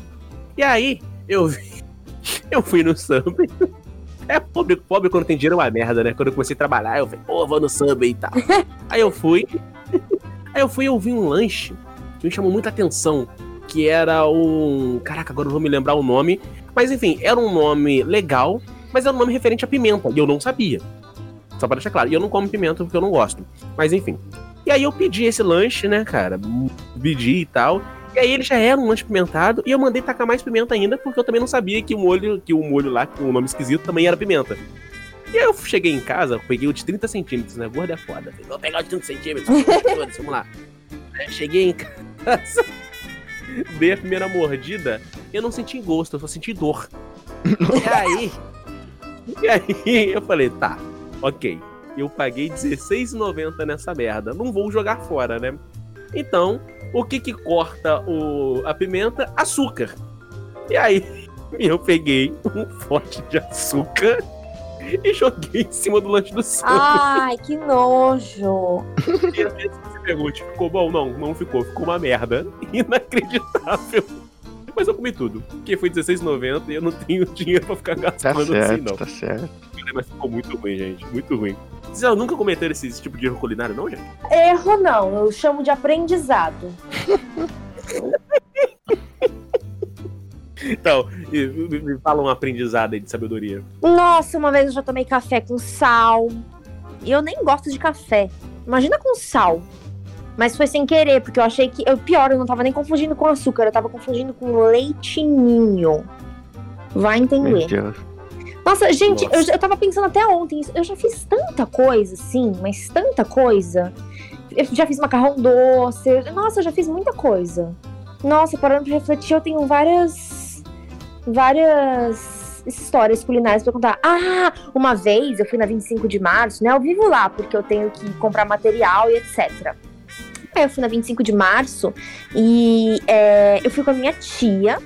E aí, eu vi. Eu fui no Subway. É pobre, pobre quando tem dinheiro é uma merda, né? Quando eu comecei a trabalhar, eu falei, pô, vou no Subway e tal. aí eu fui. Aí eu fui e eu vi um lanche que me chamou muita atenção. Que era um. Caraca, agora eu não vou me lembrar o nome. Mas enfim, era um nome legal, mas era um nome referente a pimenta. E eu não sabia. Só pra deixar claro. E eu não como pimenta porque eu não gosto. Mas enfim. E aí eu pedi esse lanche, né, cara? Pedi e tal. E aí ele já era um lanche pimentado. E eu mandei tacar mais pimenta ainda, porque eu também não sabia que o molho, que o molho lá, com o nome esquisito, também era pimenta. E aí eu cheguei em casa, peguei o de 30 centímetros, né? Gordo é foda. Falei, vou pegar o de 30 centímetros. Vamos lá. Cheguei em casa. Dei a primeira mordida. Eu não senti gosto, eu só senti dor. E aí. E aí eu falei, tá, ok. Eu paguei R$16,90 nessa merda. Não vou jogar fora, né? Então, o que que corta o, a pimenta? Açúcar. E aí, eu peguei um pote de açúcar e joguei em cima do lanche do santo. Ai, que nojo. E às vezes você pergunta, ficou bom? Não, não ficou. Ficou uma merda. Inacreditável. Mas eu comi tudo. Porque foi R$16,90 e eu não tenho dinheiro pra ficar Tá gastando assim, certo, não. tá certo. Mas ficou muito ruim, gente. Muito ruim. Vocês já nunca cometeram esse, esse tipo de erro culinário, não, gente? Erro não, eu chamo de aprendizado. Então, me, me fala um aprendizado aí de sabedoria. Nossa, uma vez eu já tomei café com sal. E eu nem gosto de café. Imagina com sal. Mas foi sem querer, porque eu achei que. Eu, pior, eu não tava nem confundindo com açúcar, eu tava confundindo com leitinho. Vai Meu entender. Deus. Nossa, gente, Nossa. Eu, eu tava pensando até ontem, eu já fiz tanta coisa, assim, mas tanta coisa. Eu já fiz macarrão doce, nossa, eu já fiz muita coisa. Nossa, parando pra refletir, eu tenho várias. várias histórias culinárias pra contar. Ah, uma vez eu fui na 25 de março, né? Eu vivo lá, porque eu tenho que comprar material e etc. Aí eu fui na 25 de março e é, eu fui com a minha tia.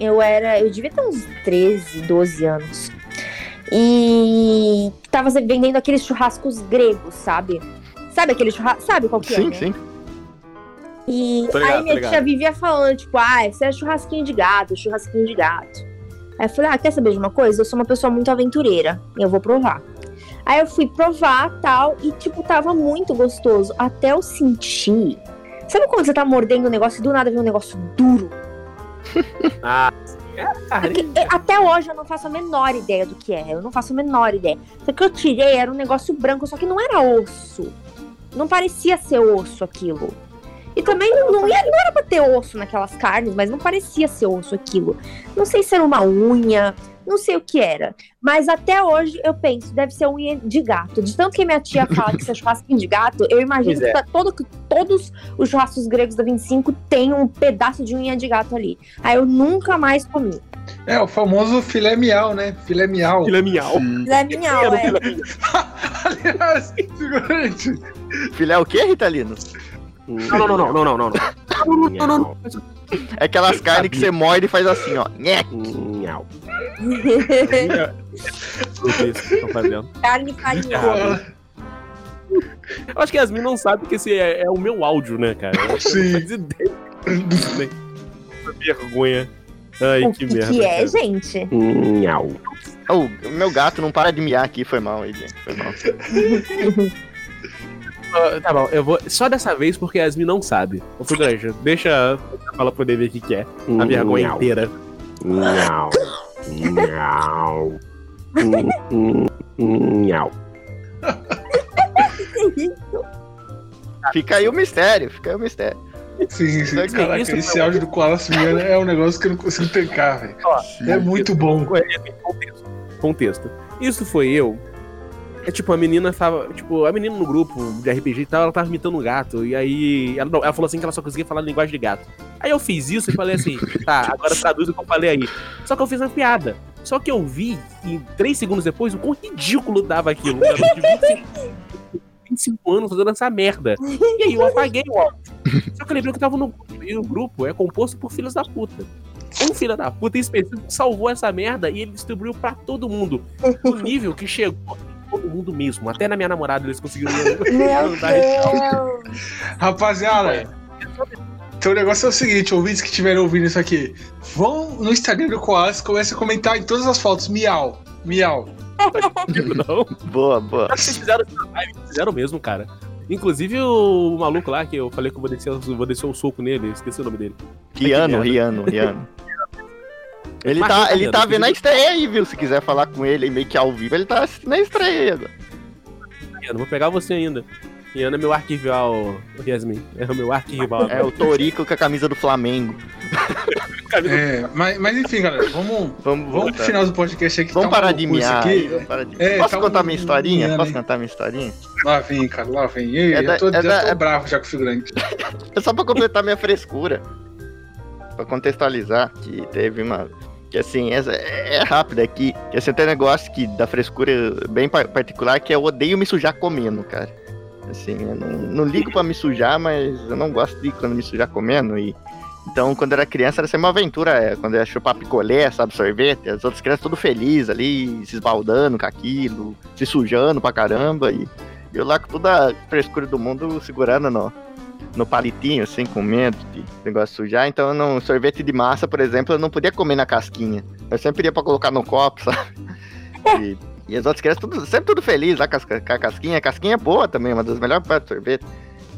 Eu era. Eu devia ter uns 13, 12 anos. E tava vendendo aqueles churrascos gregos, sabe? Sabe aquele churrasco? Sabe qual que é? Sim, né? sim. E Tô ligado, aí minha tô ligado. tia vivia falando, tipo, ah, isso é churrasquinho de gato, churrasquinho de gato. Aí eu falei, ah, quer saber de uma coisa? Eu sou uma pessoa muito aventureira, eu vou provar. Aí eu fui provar tal, e tipo, tava muito gostoso. Até eu sentir. Sabe quando você tá mordendo um negócio e do nada vem um negócio duro? Ah, Porque, é, até hoje eu não faço a menor ideia do que é. Eu não faço a menor ideia. Só que eu tirei, era um negócio branco, só que não era osso. Não parecia ser osso aquilo. E também não, não, ia- não era pra ter osso naquelas carnes, mas não parecia ser osso aquilo. Não sei se era uma unha, não sei o que era. Mas até hoje eu penso, deve ser unha de gato. De tanto que minha tia fala que isso é churrasquinho de gato, eu imagino é. que tá todo, todos os churrascos gregos da 25 tem um pedaço de unha de gato ali. Aí eu nunca mais comi. É, o famoso filé miau, né? Filé miau. filé miau. Era o é. filé- Aliás, figurante. Filé o quê, Ritalino? Não, não, não, não, não, não, não. Não, não, não. É aquelas carnes que você morde e faz assim, ó. Miau. Fazendo. Carne farinha. Eu acho que Yasmin não sabe que esse é, é o meu áudio, né, cara? Eu Sim. Vergonha. Ai, O que que, merda. que é, cara. gente? Miau. Oh, o meu gato não para de miar aqui, foi mal aí, gente. Foi mal. Ah, tá bom, eu vou. Só dessa vez porque a Yasmin não sabe. Ô, Figurante, deixa ela poder ver o que, que é. A vergonha inteira. Miau. Miau. Miau. Fica aí o mistério, fica aí o mistério. Sim, sim. Isso Caraca, isso esse áudio do Koala Sumiana é um negócio que eu não consigo tancar, velho. É muito bom. Contexto. Contexto. Isso foi eu. É tipo, a menina tava. Tipo, a menina no grupo de RPG e tal, ela tava imitando um gato. E aí. Ela, não, ela falou assim que ela só conseguia falar linguagem de gato. Aí eu fiz isso e falei assim, tá, agora traduz o que eu falei aí. Só que eu fiz uma piada. Só que eu vi, e três segundos depois, o quão ridículo dava aquilo. De 25, 25 anos fazendo essa merda. E aí eu apaguei o áudio. Só que eu lembrei que eu tava no grupo. E o grupo é composto por filhos da puta. Um filho da puta em específico salvou essa merda e ele distribuiu pra todo mundo. No nível que chegou todo mundo mesmo. Até na minha namorada eles conseguiram. Deus. Rapaziada, então o negócio é o seguinte, ouvintes que estiverem ouvindo isso aqui, vão no Instagram do Koala e comecem a comentar em todas as fotos, miau, miau. Não. Boa, boa. Vocês fizeram fizeram mesmo, cara. Inclusive o maluco lá que eu falei que eu vou descer, vou descer o soco nele, esqueci o nome dele. Riano. Riano, Riano. Ele Mas, tá, ele tá vendo a estreia aí, viu? Se quiser falar com ele meio que ao vivo, ele tá assistindo a estreia aí agora. Riano, vou pegar você ainda. Riano é meu arquivial, Yasmin. É o meu arquivial. É o Torico com a camisa do Flamengo. É, mas, mas enfim, galera, vamos, Vamos, vamos pro final do podcast aqui. Vamos tá um parar de miar. aqui. vamos parar de- É, Posso tá contar um minha historinha? miando, Posso hein? contar minha historinha? Lá vem, cara, lá vem. Ei, É eu da- tô, é já da- tô é- bravo já com o figurante. É só pra completar minha frescura. Pra contextualizar que teve uma. Que assim, essa é é rápido aqui. Que assim, tem um negócio que da frescura bem pa- particular que eu odeio me sujar comendo, cara. Assim, eu não, não ligo pra me sujar, mas eu não gosto de quando me sujar comendo. E, então, quando era criança, era sempre uma aventura. é, Quando eu ia chupar picolé, sabe, sorvete, as outras crianças tudo felizes ali, se esbaldando com aquilo, se sujando pra caramba. E eu lá com toda a frescura do mundo segurando no, no palitinho, assim, com medo de negócio sujar. Então, no sorvete de massa, por exemplo, eu não podia comer na casquinha. Eu sempre ia pra colocar no copo, sabe? E, e as outras crianças tudo, sempre tudo feliz lá com, as- com a casquinha. A casquinha é boa também, uma das melhores partes do sorvete.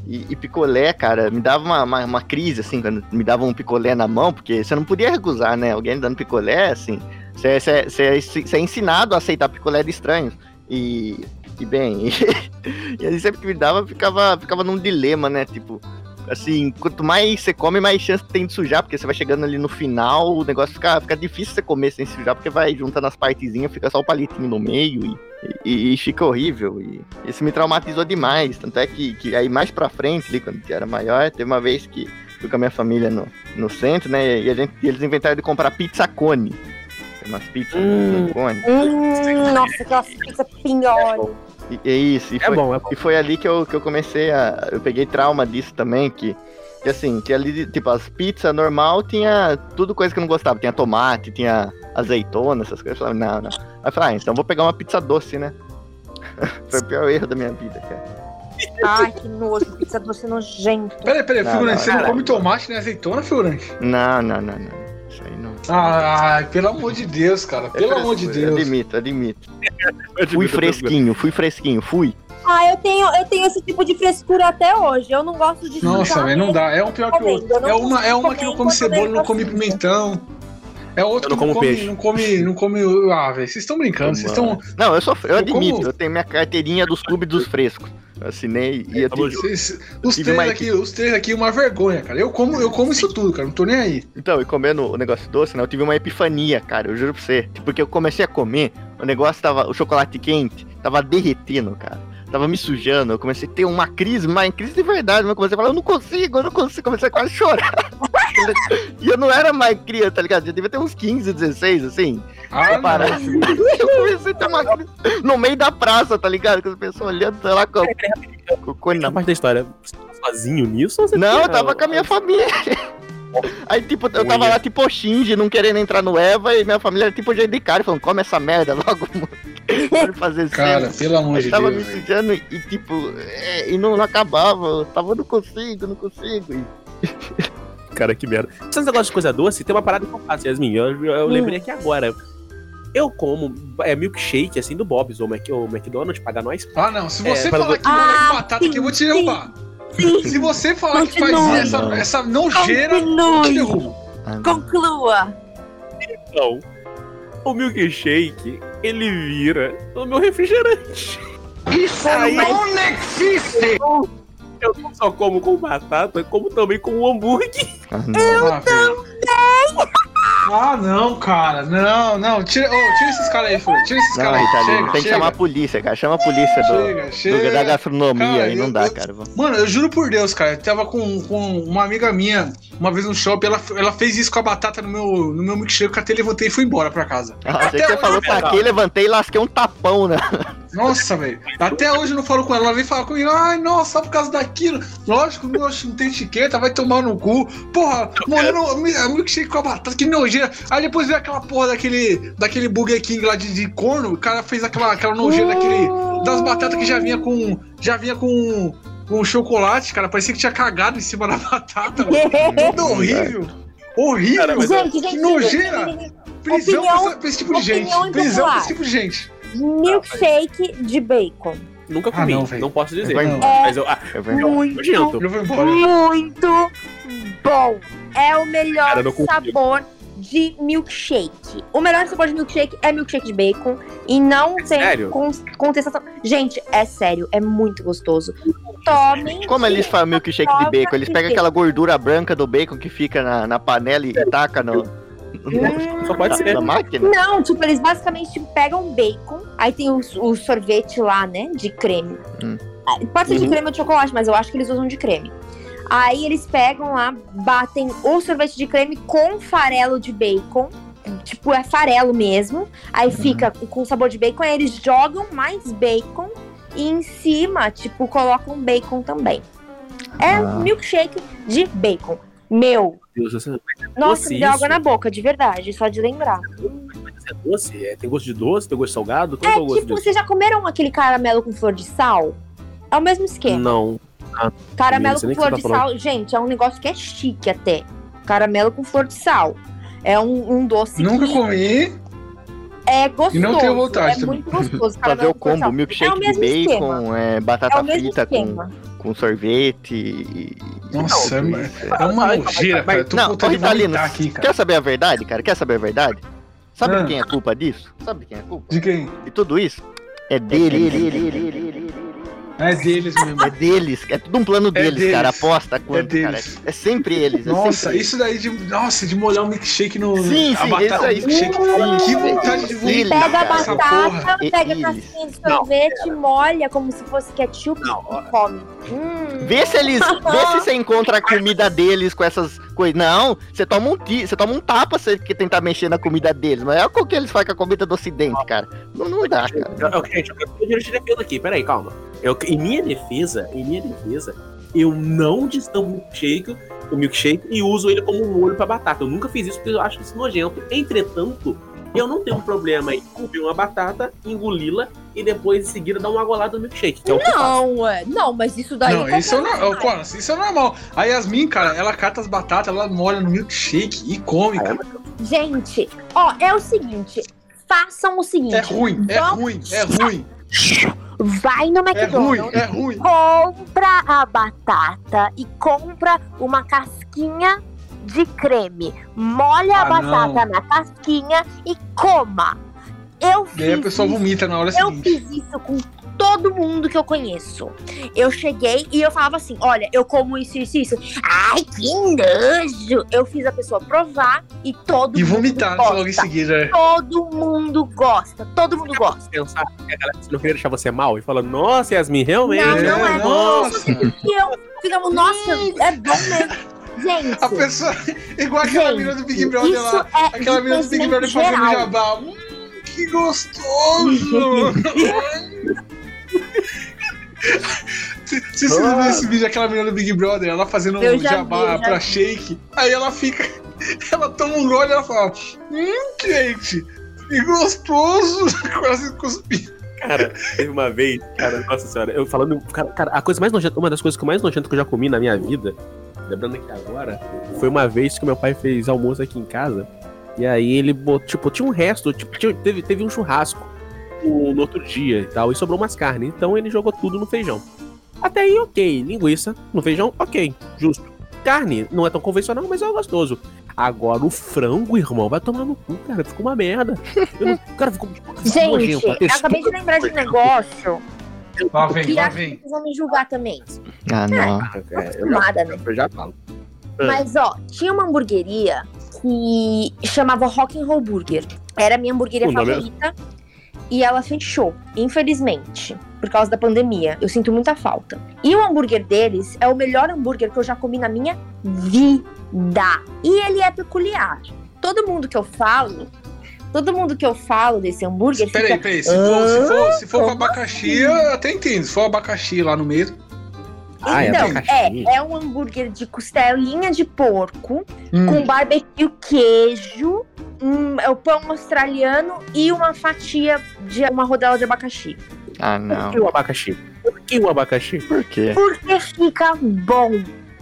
E, e picolé, cara, me dava uma, uma, uma crise, assim, quando me dava um picolé na mão, porque você não podia recusar, né? Alguém dando picolé, assim. Você, você, você, você é ensinado a aceitar picolé de estranhos. E, e bem, e, aí sempre que me dava, ficava, ficava num dilema, né? Tipo, assim, quanto mais você come, mais chance tem de sujar, porque você vai chegando ali no final, o negócio fica, fica difícil você comer sem sujar, porque vai juntando as partezinhas, fica só o palitinho no meio e, e, e fica horrível. E isso me traumatizou demais. Tanto é que, que aí mais pra frente, ali, quando eu era maior, teve uma vez que fui com a minha família no, no centro, né? E, a gente, eles inventaram de comprar pizza cone. Tem umas pizzas Hum. com cone. Hum, nossa, aquela pizza pinhole. E, é isso. E É foi, bom, é bom. E foi ali que eu, que eu comecei a. Eu peguei trauma disso também, que. Que assim, tinha ali, tipo, as pizzas normal tinha tudo coisa que eu não gostava. Tinha tomate, tinha azeitona, essas coisas. Eu falava, não, não. Aí eu falei, ah, então vou pegar uma pizza doce, né? foi o pior erro da minha vida, cara. Ai, que nojo, pizza doce nojento. Peraí, peraí, figurante, não, você não come tomate nem azeitona, figurante? Não, não, não, não. Isso aí não. Ai, pelo amor de Deus, cara. Pelo amor de Deus. Admito, admito. Fui fresquinho, fui fresquinho, fui. Ah, eu tenho, eu tenho esse tipo de frescura até hoje. Eu não gosto de Nossa, velho, não dá. É um pior que o outro. É uma, é uma que não come cebola, não come pimentão. É outro Eu não que como come, peixe. não come, não come. Ah, velho, vocês estão brincando. Vocês estão. Não, eu sou. Eu Eu admito, como- eu tenho minha carteirinha dos clubes dos frescos. Eu assinei e eu Tamo tive- vocês- Os três aqui, os três aqui, uma vergonha, cara. Eu como, eu como isso tudo, cara. Não tô nem aí. Então, e comendo o negócio doce, né? Eu tive uma epifania, cara, eu juro pra você. Porque eu comecei a comer, o negócio tava. O chocolate quente tava derretendo, cara. Tava me sujando. Eu comecei a ter uma crise, mas crise de verdade. Eu comecei a falar, eu não consigo, eu não consigo. Comecei a quase chorar. e eu não era mais criança, tá ligado? Eu devia ter uns 15, 16, assim. Ah. Eu comecei a ter uma crise no meio da praça, tá ligado? Com as pessoas olhando, sei lá, com, com o cone na parte da história, você tá sozinho nisso ou você Não, eu tava com a minha família. Aí, tipo, eu tava lá, tipo, Shinji, não querendo entrar no Eva, e minha família era tipo jeito de cara, falando, come essa merda logo, mano. Pode fazer Cara, cena. pelo amor Eu de tava Deus. me velho. sujando e, tipo, é, e não, não acabava. Eu tava, não consigo, não consigo. E- Cara, que merda. Esse negócio de coisa doce, tem uma parada que eu faço, Yasmin. Eu, eu lembrei aqui agora. Eu como é, milkshake, assim, do Bob's ou, Mac, ou McDonald's, paga nós. Ah, não. Se você É, falar que Ah, batata aqui, eu vou te sim, derrubar. Sim, Se você falar que faz Continue. essa, Não. essa nojeira, eu te continue. Ah, não. Conclua. Então, o milkshake, ele vira o meu refrigerante. Isso aí não existe! Eu não só como com batata, como também com hambúrguer. Ah, não. Ah, filho. Ah, não, cara. Não, não. Tira, ô, tira esses caras aí, filho. Tira esses caras aí. Chega, tem que chega. chamar a polícia, cara. Chama a polícia do, Chega, do- chega. da gastronomia Cara, aí, não eu- dá, eu- cara. Mano, eu juro por Deus, cara. Eu tava com, com uma amiga minha, uma vez no shopping, ela, ela fez isso com a batata no meu, no meu milkshake, eu até levantei e fui embora pra casa. Ah, Até que você falou saquei, levantei e lasquei um tapão, né? Nossa, velho. Até hoje eu não falo com ela. Ela vem falar comigo, ai, nossa, só por causa daquilo. Lógico, não, não tem etiqueta, vai tomar no cu. Porra, morrendo milkshake com a batata, que nojeira. Aí depois veio aquela porra daquele, daquele Burger King lá de, de corno, o cara fez aquela, aquela nojeira daquele, das batatas que já vinha com, já vinha com, com chocolate, cara. Parecia que tinha cagado em cima da batata. Tudo horrível. Horrível. Cara, mas Gente, que nojeira. Prisão pra, esse tipo de gente. Prisão pra esse tipo de gente. Milkshake de bacon. Nunca Ah, comi, não, não, velho. posso dizer. Embora. Mas eu, ah, Eu Muito. Eu muito bom. É o melhor Cara, eu não sabor de milkshake. O melhor sabor de milkshake é milkshake de bacon. E não É tem sério? contestação. Gente, é sério, é muito gostoso. Tomem. Como eles fazem milkshake de bacon? Eles pegam aquela gordura branca do bacon que fica na, na panela e taca no, Só pode na, ser. na máquina? Não, tipo, eles basicamente tipo, pegam bacon, aí tem o, o sorvete lá, né, de creme. Hum. Ah, Pode ser de Uhum. creme ou de chocolate, mas eu acho que eles usam de creme. Aí eles pegam lá, batem o sorvete de creme com farelo de bacon. Tipo, é farelo mesmo. Aí Uhum. fica com sabor de bacon, aí eles jogam mais bacon e em cima, tipo, colocam bacon também. É Ah. milkshake de bacon. Meu, Deus, essa- nossa, Doce me deu isso? água na boca, de verdade, só de lembrar. é doce? É, tem gosto de doce, tem gosto de salgado? Qual é, o É gosto tipo, disso? vocês já comeram aquele caramelo com flor de sal? É o mesmo esquema. Não. Caramelo Não sei com flor que de tá sal, gente, é um negócio que é chique até. Caramelo com flor de sal. É um, um doce Nunca que comi. é gostoso. E não tenho vontade É também. muito gostoso. Fazer caramelo o combo, milkshake É o de bacon, é, É batata o mesmo frita esquema. com sorvete e... Nossa, Não, é, é uma nojeira, cara. Tô Não, com Ritalino, vomitar aqui, cara. Quer saber a verdade, cara? Quer saber a verdade? Sabe Ah. quem é a culpa disso? Sabe quem é culpa? De quem? E tudo isso é dele. É deles mesmo. É deles, é tudo um plano deles, deles. cara. Aposta quanto, deles. cara. É sempre eles. é Nossa, sempre isso daí de. Nossa, de molhar um milkshake no. Sim, a sim, batata isso aí. milkshake. Sim, que vontade de Eles, vomitar Pega a cara. batata. E- pega a casquinha de sorvete, molha como se fosse ketchup e come. Hum. Vê se eles. Vê se você encontra a comida deles com essas coisas. Não, você toma um ti, você toma um tapa se você tentar mexer na comida deles. Mas é o que eles fazem com a comida do ocidente, cara. Não, não dá, cara. Eu- eu- Gente, eu defendo aqui, peraí, calma. Eu, em minha defesa, em minha defesa, eu não destampo o milkshake, o milkshake e uso ele como um molho pra batata. Eu nunca fiz isso porque eu acho isso nojento. Entretanto, eu não tenho um problema em comer uma batata, engoli-la e depois em seguida dar uma golada no milkshake, que é o que eu faço. Não, ué. Não, mas isso daí. Não, isso é, qualquer no... Ô, faz. Conas, isso é normal. A Yasmin, cara, ela cata as batatas, ela molha no milkshake e come, cara. Gente, ó, é o seguinte. Façam o seguinte. É ruim, é ruim, é ruim. Vai no É ruim, McDonald's. é ruim. compra a batata e compra uma casquinha de creme. Molha a Ah, batata na casquinha e coma. Eu E aí a fiz pessoa isso, vomita na hora eu seguinte. fiz isso com todo mundo que eu conheço. Eu cheguei e eu falava assim: olha, eu como isso, isso, isso. Ai, que nojo! Eu fiz a pessoa provar e todo E mundo vomitar gosta. logo em seguida. é. Todo mundo gosta, todo mundo gosta. Pensar que a galera não queria deixar você mal e falando, nossa, Yasmin, realmente. Não, não é. Nossa. E eu ficava, nossa, é bom mesmo. Gente, A pessoa. Igual aquela Gente, menina do Big Brother lá. é Aquela menina do Big Brother fazendo geral. jabá. Hum, que gostoso! Você você viu esse vídeo daquela menina do Big Brother, ela fazendo um vi, jabá já pra vi. shake, aí ela fica. Ela toma um gole e ela fala: Hum, gente, que gostoso! Quase cuspi. Cara, teve uma vez, cara, nossa senhora, eu falando, cara, cara, a coisa mais nojenta, uma das coisas que eu mais nojenta que eu já comi na minha vida, lembrando aqui agora, foi uma vez que meu pai fez almoço aqui em casa, e aí ele botou, tipo, tinha um resto, tipo, tinha- teve, teve um churrasco no, no outro dia e tal, e sobrou umas carnes, então ele jogou tudo no feijão. Até aí, ok, linguiça no feijão, ok, justo. Carne, não é tão convencional, mas é gostoso. Agora o frango, irmão, vai tomar no cu, cara, ficou uma merda. Eu não- cara, ficou, gente, nojento, eu acabei de lembrar de um negócio Lá vem, que lá acho que vem. vocês vão me julgar também. Ah, não. É, eu já, Acostumada, né? eu já falo. É. Mas, ó, tinha uma hamburgueria que chamava Rock and Roll Burger. Era a minha hamburgueria O é- favorita. E ela fechou, infelizmente, por causa da pandemia. Eu sinto muita falta. E o hambúrguer deles é o melhor hambúrguer que eu já comi na minha vida. E ele é peculiar. Todo mundo que eu falo, todo mundo que eu falo desse hambúrguer Peraí, fica... peraí. Se for, se for, se for com como abacaxi, eu até entendo. Se for abacaxi lá no meio. Ah, é então, é, é um hambúrguer de costelinha de porco Hum. com barbecue, queijo, um, é o pão australiano e uma fatia de uma rodela de abacaxi. Ah, Por não. que o abacaxi? Por que o abacaxi? Por quê? Porque fica bom.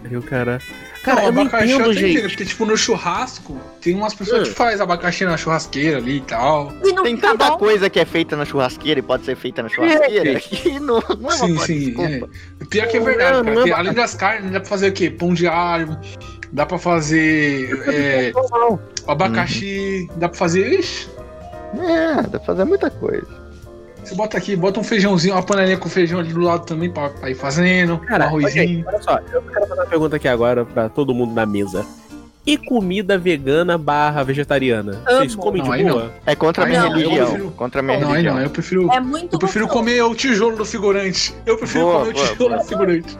Eu, cara. Cara, Não, eu não abacaxi entendo, gente. porque, tipo, no churrasco, tem umas pessoas que fazem abacaxi na churrasqueira ali e tal. E não Tem tanta bom. coisa que é feita na churrasqueira e pode ser feita na churrasqueira que não, não é uma Sim, boa sim. desculpa. É. Pior que é verdade, não, cara. não é além das carnes, dá pra fazer o quê? Pão de alho, dá pra fazer é, abacaxi, dá pra fazer. Ixi, É, dá pra fazer muita coisa. Você bota aqui, bota um feijãozinho, uma panelinha com feijão ali do lado também pra, pra ir fazendo, um Cara, arrozinho. Olha só, eu quero fazer uma pergunta aqui agora pra todo mundo na mesa. E comida vegana barra vegetariana? Vocês comem Não, de boa? É contra a minha Não, religião. prefiro- Contra a minha Não, religião. não, eu prefiro. É muito Eu prefiro gostoso. comer o tijolo do figurante. Eu prefiro Boa, comer o boa, tijolo boa. do figurante.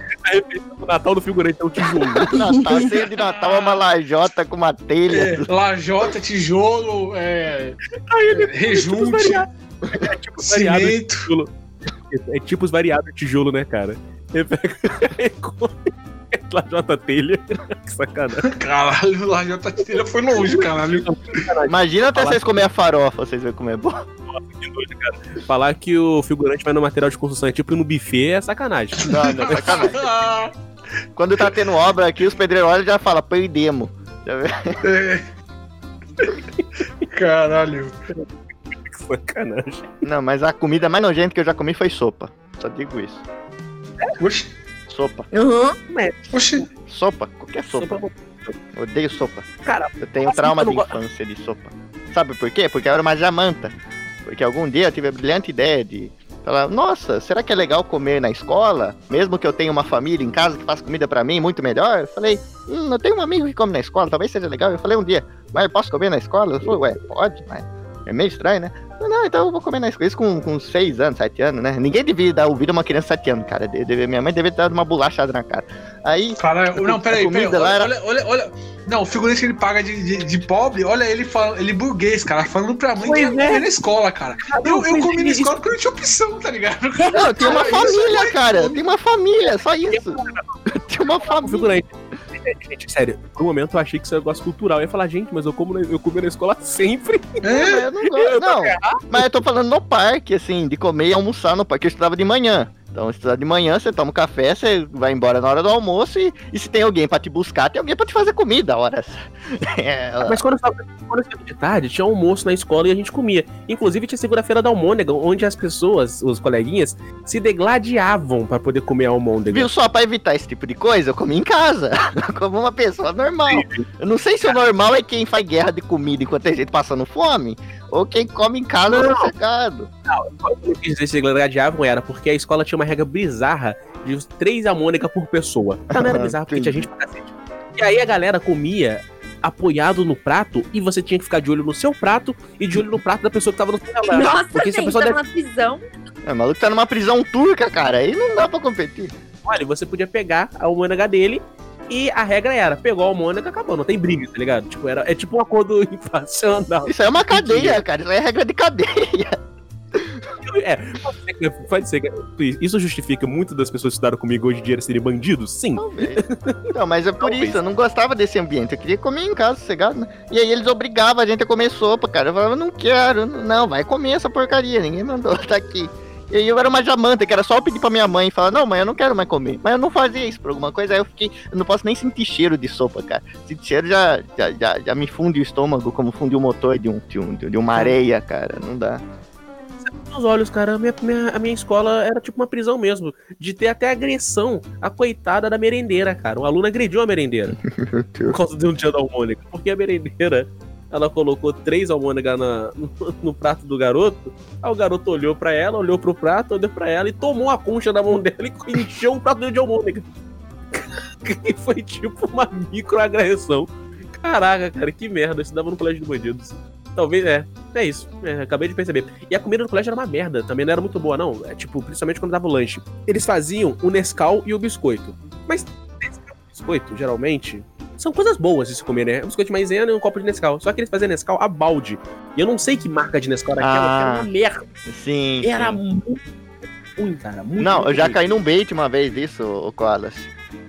O Natal do figurante é o tijolo. Natal, ceia de Natal é uma lajota com uma telha. É, lajota, tijolo, é, Aí é, rejunte. É tipo cimento. tijolo. É tipos variados de tijolo, né, cara? Ele pega e lajota telha. que sacanagem. Caralho, lajota telha foi longe, caralho. Imagina até Falar- vocês comer a farofa, vocês verem como é bom. Falar que o figurante vai no material de construção é tipo no buffet é sacanagem. Não, não, sacanagem. Quando tá tendo obra aqui, os pedreiros olham e já falam, perdemos. Já? É. Caralho. Sacanagem. Não, mas a comida mais nojenta que eu já comi foi sopa. Só digo isso. Oxi, Sopa. Uhum. oxi. Sopa. Qualquer sopa. Sopa- Eu odeio sopa. Cara, Eu tenho Nossa, trauma de infância de sopa. Sabe por quê? Porque eu era uma jamanta. Porque algum dia eu tive a brilhante ideia de Falava, nossa, será que é legal comer na escola? Mesmo que eu tenha uma família em casa que faz comida pra mim muito melhor? Eu falei, hum, eu tenho um amigo que come na escola, talvez seja legal. Eu falei um dia, mas posso comer na escola? Eu falei, ué, pode, mas é meio estranho, né? Não, então eu vou comer na escola. Isso com, com 6 anos, 7 anos, né? Ninguém devia dar ouvido a uma criança de 7 anos, cara. Deve- minha mãe deveria ter dado uma bolachada na cara. Aí, Cara, não, peraí, peraí. Olha, era- olha, olha, olha. Não, o figurante que ele paga de, de, de pobre, olha ele falando, ele burguês, cara, falando pra mãe que Pois ia é. comer na escola, cara. Eu, eu comi é, na isso- escola porque eu não tinha opção, tá ligado? não, tem uma isso família, é- cara. Tem uma família, só isso. Tem uma família. Gente, sério, por um momento eu achei que isso era um negócio cultural. Eu ia falar, gente, mas eu como na- eu comi na escola sempre. É, Eu não gosto, não. Mas eu tô falando no parque, assim, de comer e almoçar no parque. Eu estudava de manhã. Então, estudar de manhã, você toma um café, você vai embora na hora do almoço e, e se tem alguém pra te buscar, tem alguém pra te fazer comida, horas. É, Mas quando eu estava quando eu estava de tarde, tinha almoço na escola e a gente comia. Inclusive tinha segunda-feira da almôndega, onde as pessoas, os coleguinhas, se degladiavam pra poder comer a almôndega. Viu só pra evitar esse tipo de coisa? Eu comi em casa, como uma pessoa normal. Eu não sei se o normal é quem faz guerra de comida enquanto tem gente passando fome, ou quem come em casa Não. sossegado. O que eu quis dizer se degladiavam era porque a escola tinha uma regra bizarra de três almôndegas por pessoa. Tá, não era bizarro porque tinha gente pra cacete. E aí a galera comia apoiado no prato e você tinha que ficar de olho no seu prato e de olho no prato da pessoa que tava no seu lado. Nossa, Porque se a gente, pessoa tá der... numa prisão. É, o maluco tá numa prisão turca, cara, aí não dá pra competir. Olha, você podia pegar a almôndega dele e a regra era, pegou a almôndega, acabou, não tem briga, tá ligado? Tipo, era, é tipo um acordo infracional. Isso aí é uma cadeia, cara, isso aí é regra de cadeia. É, pode ser que- pode ser que isso justifica muito das pessoas que estudaram comigo hoje em dia serem bandidos? Sim. Talvez. Não, mas é por Talvez. isso, eu não gostava desse ambiente. Eu queria comer em casa, sossegado, né? E aí eles obrigavam a gente a comer sopa, cara. Eu falava, não quero, não, vai comer essa porcaria, ninguém mandou, tá aqui. E aí eu era uma jamanta, que era só eu pedir pra minha mãe e falar, não, mãe, eu não quero mais comer. Mas eu não fazia isso por alguma coisa, aí eu fiquei, eu não posso nem sentir cheiro de sopa, cara. Sentir cheiro já, já, já, já me funde o estômago, como funde o motor de, um, de, um, de uma areia, cara, não dá. Nos olhos, cara, a minha, minha- a minha escola era tipo uma prisão mesmo. De ter até agressão a coitada da merendeira, cara. Um aluno agrediu a merendeira. Por causa de um dia da almôndega. Porque a merendeira, ela colocou três almôndegas na- no, no prato do garoto. Aí o garoto olhou pra ela, olhou pro prato, olhou pra ela e tomou a concha da mão dela e encheu um prato de almôndega. E foi tipo uma microagressão. Caraca, cara, que merda. Eu estudava no colégio de bandidos. Talvez, é. É isso. É, acabei de perceber. E a comida no colégio era uma merda. Também não era muito boa, não. É tipo, principalmente quando dava o lanche. Eles faziam o Nescau e o biscoito. Mas Nescau e biscoito, geralmente, são coisas boas de se comer, né? Um biscoito de maisena e um copo de Nescau. Só que eles faziam Nescau a balde. E eu não sei que marca de Nescau era aquela, Ah. era uma merda. Sim. Era sim. muito ruim, cara. Muito, Não, muito eu já ruim. caí num bait uma vez disso, o Koalas.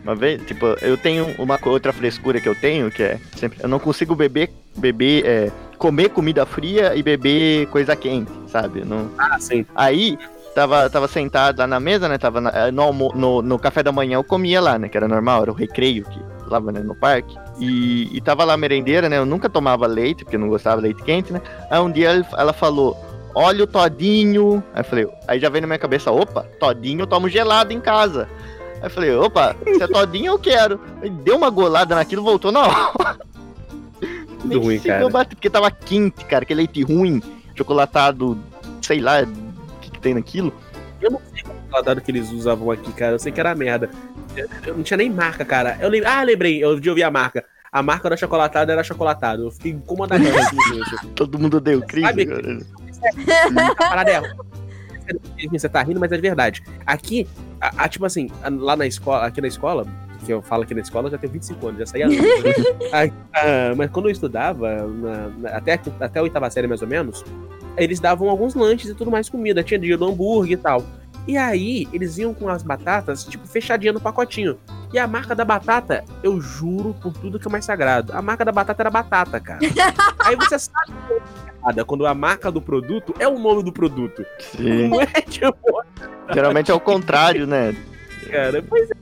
Uma vez, tipo, eu tenho uma outra frescura que eu tenho, que é sempre, eu não consigo beber, beber, é, comer comida fria e beber coisa quente, sabe? Não... Ah, sim. Aí, tava, tava sentado lá na mesa, né? Tava na- no, no, no café da manhã eu comia lá, né? Que era normal, era o recreio que lá né, no parque. E, e tava lá a merendeira, né? Eu nunca tomava leite, porque eu não gostava de leite quente, né? Aí um dia ela falou, olha o todinho. Aí eu falei, aí já veio na minha cabeça, opa, todinho eu tomo gelado em casa. Aí eu falei, opa, se é todinho eu quero. Aí deu uma golada naquilo, voltou na hora. Tudo ruim, cara. bater, porque tava quente, cara, aquele leite ruim, chocolatado, sei lá, o que, que tem naquilo. Eu não sei qual chocolatado que eles usavam aqui, cara. Eu sei que era merda. Eu, eu não tinha nem marca, cara. Eu lem... Ah, lembrei. Eu de ouvir a marca. A marca da chocolatada era chocolatado. Eu fiquei isso. Todo mundo deu crise, Sabe- cara. A parada é. Você tá rindo, mas é verdade. Aqui, a, a- tipo assim, a- lá na escola, aqui na escola, que eu falo aqui na escola, eu já tenho 25 anos, já saí há anos. Ah, mas quando eu estudava, na- na- até, até a oitava série mais ou menos, eles davam alguns lanches e tudo mais comida. Tinha dia do hambúrguer e tal. E aí, eles iam com as batatas, tipo, fechadinha no pacotinho. E a marca da batata, eu juro por tudo que é mais sagrado, a marca da batata era batata, cara. aí você sabe que é errada quando a marca do produto é o nome do produto. Sim. Não é tipo, Geralmente é o contrário, né? Cara, pois é.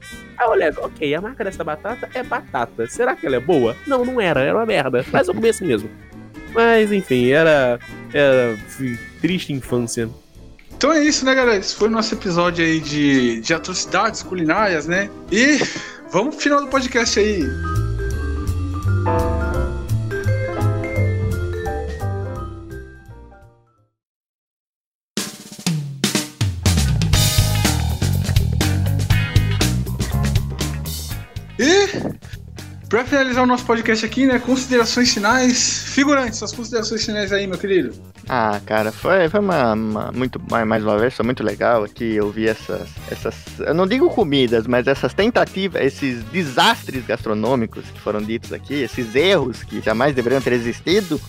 Olha, ok, a marca dessa batata é batata. Será que ela é boa? Não, não era, era uma merda. Mas eu comi assim mesmo. Mas enfim, era. Era triste infância. Então é isso, né, galera? Esse foi o nosso episódio aí de, de atrocidades culinárias, né? E vamos pro final do podcast aí. Pra finalizar o nosso podcast aqui, né? Considerações finais. Figurante, suas considerações finais aí, meu querido. Ah, cara, foi, foi uma, uma- muito mais uma vez, foi muito legal aqui eu vi essas, essas, eu não digo comidas, mas essas tentativas, esses desastres gastronômicos que foram ditos aqui, esses erros que jamais deveriam ter existido.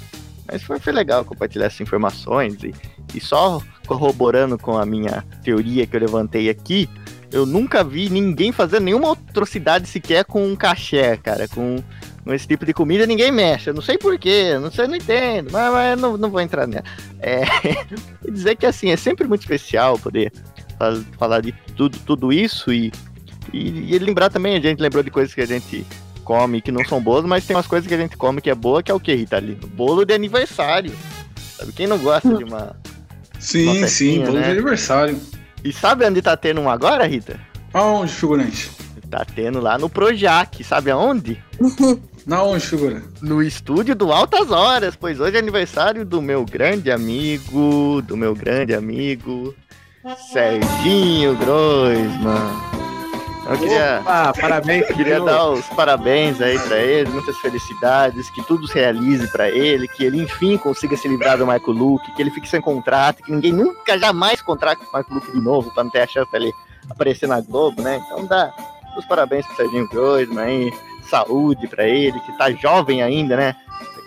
Mas foi, foi legal compartilhar essas informações e, e só corroborando com a minha teoria que eu levantei aqui, eu nunca vi ninguém fazendo nenhuma atrocidade sequer com um caché, cara, com, com esse tipo de comida ninguém mexe. Eu não sei porquê, não sei, não entendo, mas, mas não, não vou entrar nela. É, e dizer que assim, é sempre muito especial poder fa- falar de tudo, tudo isso e, e, e lembrar também, a gente lembrou de coisas que a gente come que não são boas, mas tem umas coisas que a gente come que é boa, que é o que, Ritalino? Bolo de aniversário. Sabe, quem não gosta de uma. Sim, Uma sim, festinha, bolo de né? aniversário. E sabe onde tá tendo um agora, Rita? Aonde, figurante? Tá tendo lá no Projac, sabe aonde? Na onde, figura? No estúdio do Altas Horas, pois hoje é aniversário do meu grande amigo, do meu grande amigo, Serginho Groisman. Eu queria, Ah, parabéns. queria dar os parabéns aí pra ele, muitas felicidades, que tudo se realize pra ele, que ele enfim consiga se livrar do Michael Luke, que ele fique sem contrato, que ninguém nunca jamais contrate com o Michael Luke de novo, pra não ter a chance dele aparecer na Globo, né? Então dá os parabéns pro Serginho Groisman aí, saúde pra ele, que tá jovem ainda, né?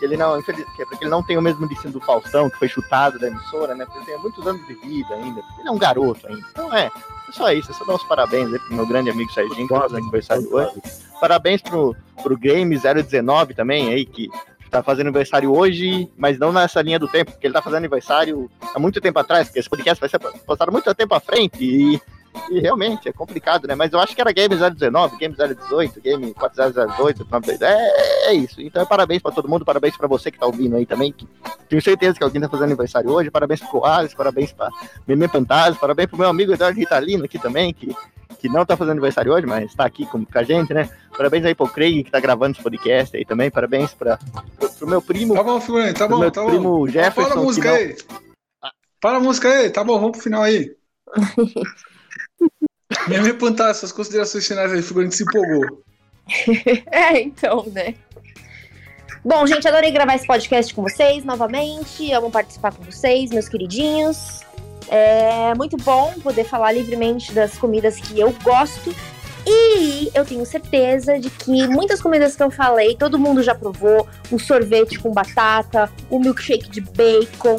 Porque ele não, infeliz, que- porque ele não tem o mesmo destino do Faustão, que foi chutado da emissora, né? Porque ele tem muitos anos de vida ainda, ele é um garoto ainda. Então é, é só isso, é só dar os parabéns aí pro meu grande amigo Serginho, que faz aniversário hoje. Parabéns pro, pro Game 019 também aí, que tá fazendo aniversário hoje, mas não nessa linha do tempo, porque ele tá fazendo aniversário há muito tempo atrás, porque esse podcast vai ser postado muito tempo à frente e, e realmente é complicado, né? Mas eu acho que era Game 019, Game 018, Game 4008, 92, é, é isso. Então parabéns pra todo mundo, parabéns pra você que tá ouvindo aí também, que tenho certeza que alguém tá fazendo aniversário hoje, parabéns pro Coales, parabéns pra Meme Fantasma, parabéns pro meu amigo Eduardo Ritalino aqui também, que que não tá fazendo aniversário hoje, mas tá aqui com, com a gente, né? Parabéns aí pro Craig, que tá gravando esse podcast aí também. Parabéns pra, pro, pro meu primo, Tá bom, figurante, tá bom, meu tá bom. primo Jefferson. Para a música não- aí. Para a música aí, tá bom, vamos pro final aí. Minha mãe essas considerações finais aí, figurante se empolgou. É, então, né? Bom, gente, adorei gravar esse podcast com vocês novamente. Amo participar com vocês, meus queridinhos. É muito bom poder falar livremente das comidas que eu gosto. E eu tenho certeza de que muitas comidas que eu falei, todo mundo já provou. O sorvete com batata, o milkshake de bacon.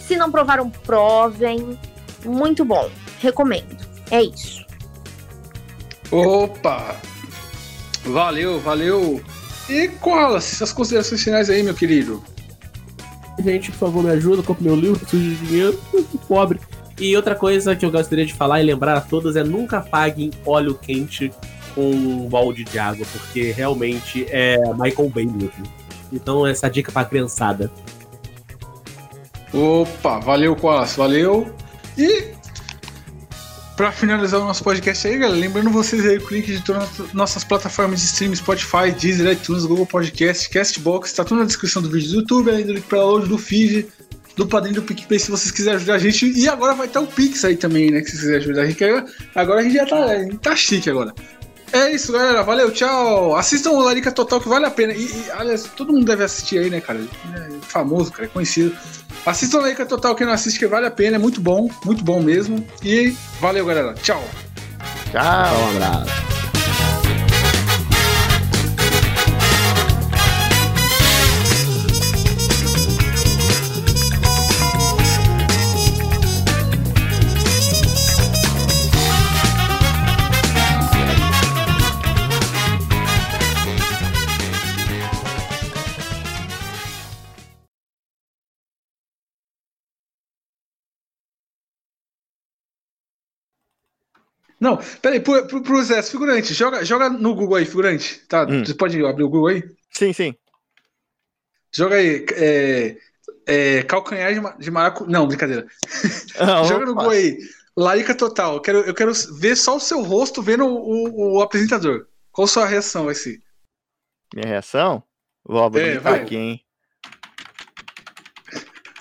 Se não provaram, provem. Muito bom. Recomendo. É isso. Opa! Valeu, valeu. E Koalas, essas considerações finais aí, meu querido. Gente, por favor, me ajuda, compre meu livro, preciso de dinheiro, pobre. E outra coisa que eu gostaria de falar e lembrar a todos é nunca paguem óleo quente com um balde de água, porque realmente é Michael Bay mesmo. Então essa dica pra criançada. Opa, valeu, Koalas, valeu. E pra finalizar o nosso podcast aí, galera, lembrando vocês aí o link de todas as nossas plataformas de streaming, Spotify, Deezer, iTunes, Google Podcast, Castbox, tá tudo na descrição do vídeo do YouTube, além do link pra download do feed, do padrinho do PicPay, se vocês quiserem ajudar a gente. E agora vai estar o Pix aí também, né, que se vocês quiserem ajudar a gente. Agora, a gente já tá, tá chique agora. É isso, galera. Valeu, tchau. Assistam o Larica Total, que vale a pena. E, e, aliás, todo mundo deve assistir aí, né, cara? É famoso, cara, é conhecido. Assistam o Larica Total, quem não assiste, que vale a pena. É muito bom, muito bom mesmo. E valeu, galera. Tchau. Tchau. Um abraço. Não, peraí, pro, pro, pro Zé, figurante, joga, joga no Google aí, figurante. Tá, Hum. você pode abrir o Google aí? Sim, sim. Joga aí, é, é, calcanhar de, de maracu... Não, brincadeira. Ah, Joga no. Google aí, Larica Total. Eu quero, eu quero ver só o seu rosto vendo o, o, o apresentador. Qual sua reação vai ser? Minha reação? Vou abrir É, vai. aqui, hein?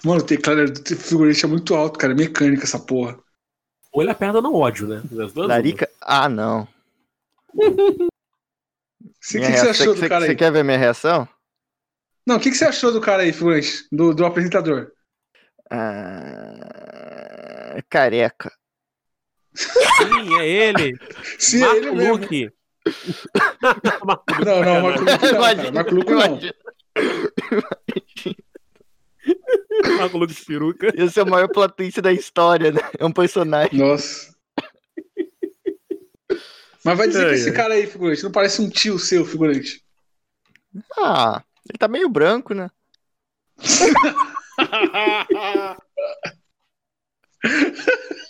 Mano, o teclado do figurante é muito alto, cara. É mecânica essa porra. Ou ele aperta no ódio, né? Das duas, Larica. Ah, não. Você- O que, que você achou do você- cara você aí? quer ver minha reação? Não, o que, que você achou do cara aí, figurante? Do, do apresentador? Ah, careca. Sim, é ele. Sim, é Marco ele mesmo. Luque. Não, não, Marco Luque não, cara. Marco Luque não. imagina. Marco de peruca. Esse é o maior plot twist da história, né? É um personagem. Nossa. Mas vai dizer que Ai, esse cara aí, figurante, não parece um tio seu, figurante. Ah, ele tá meio branco, né?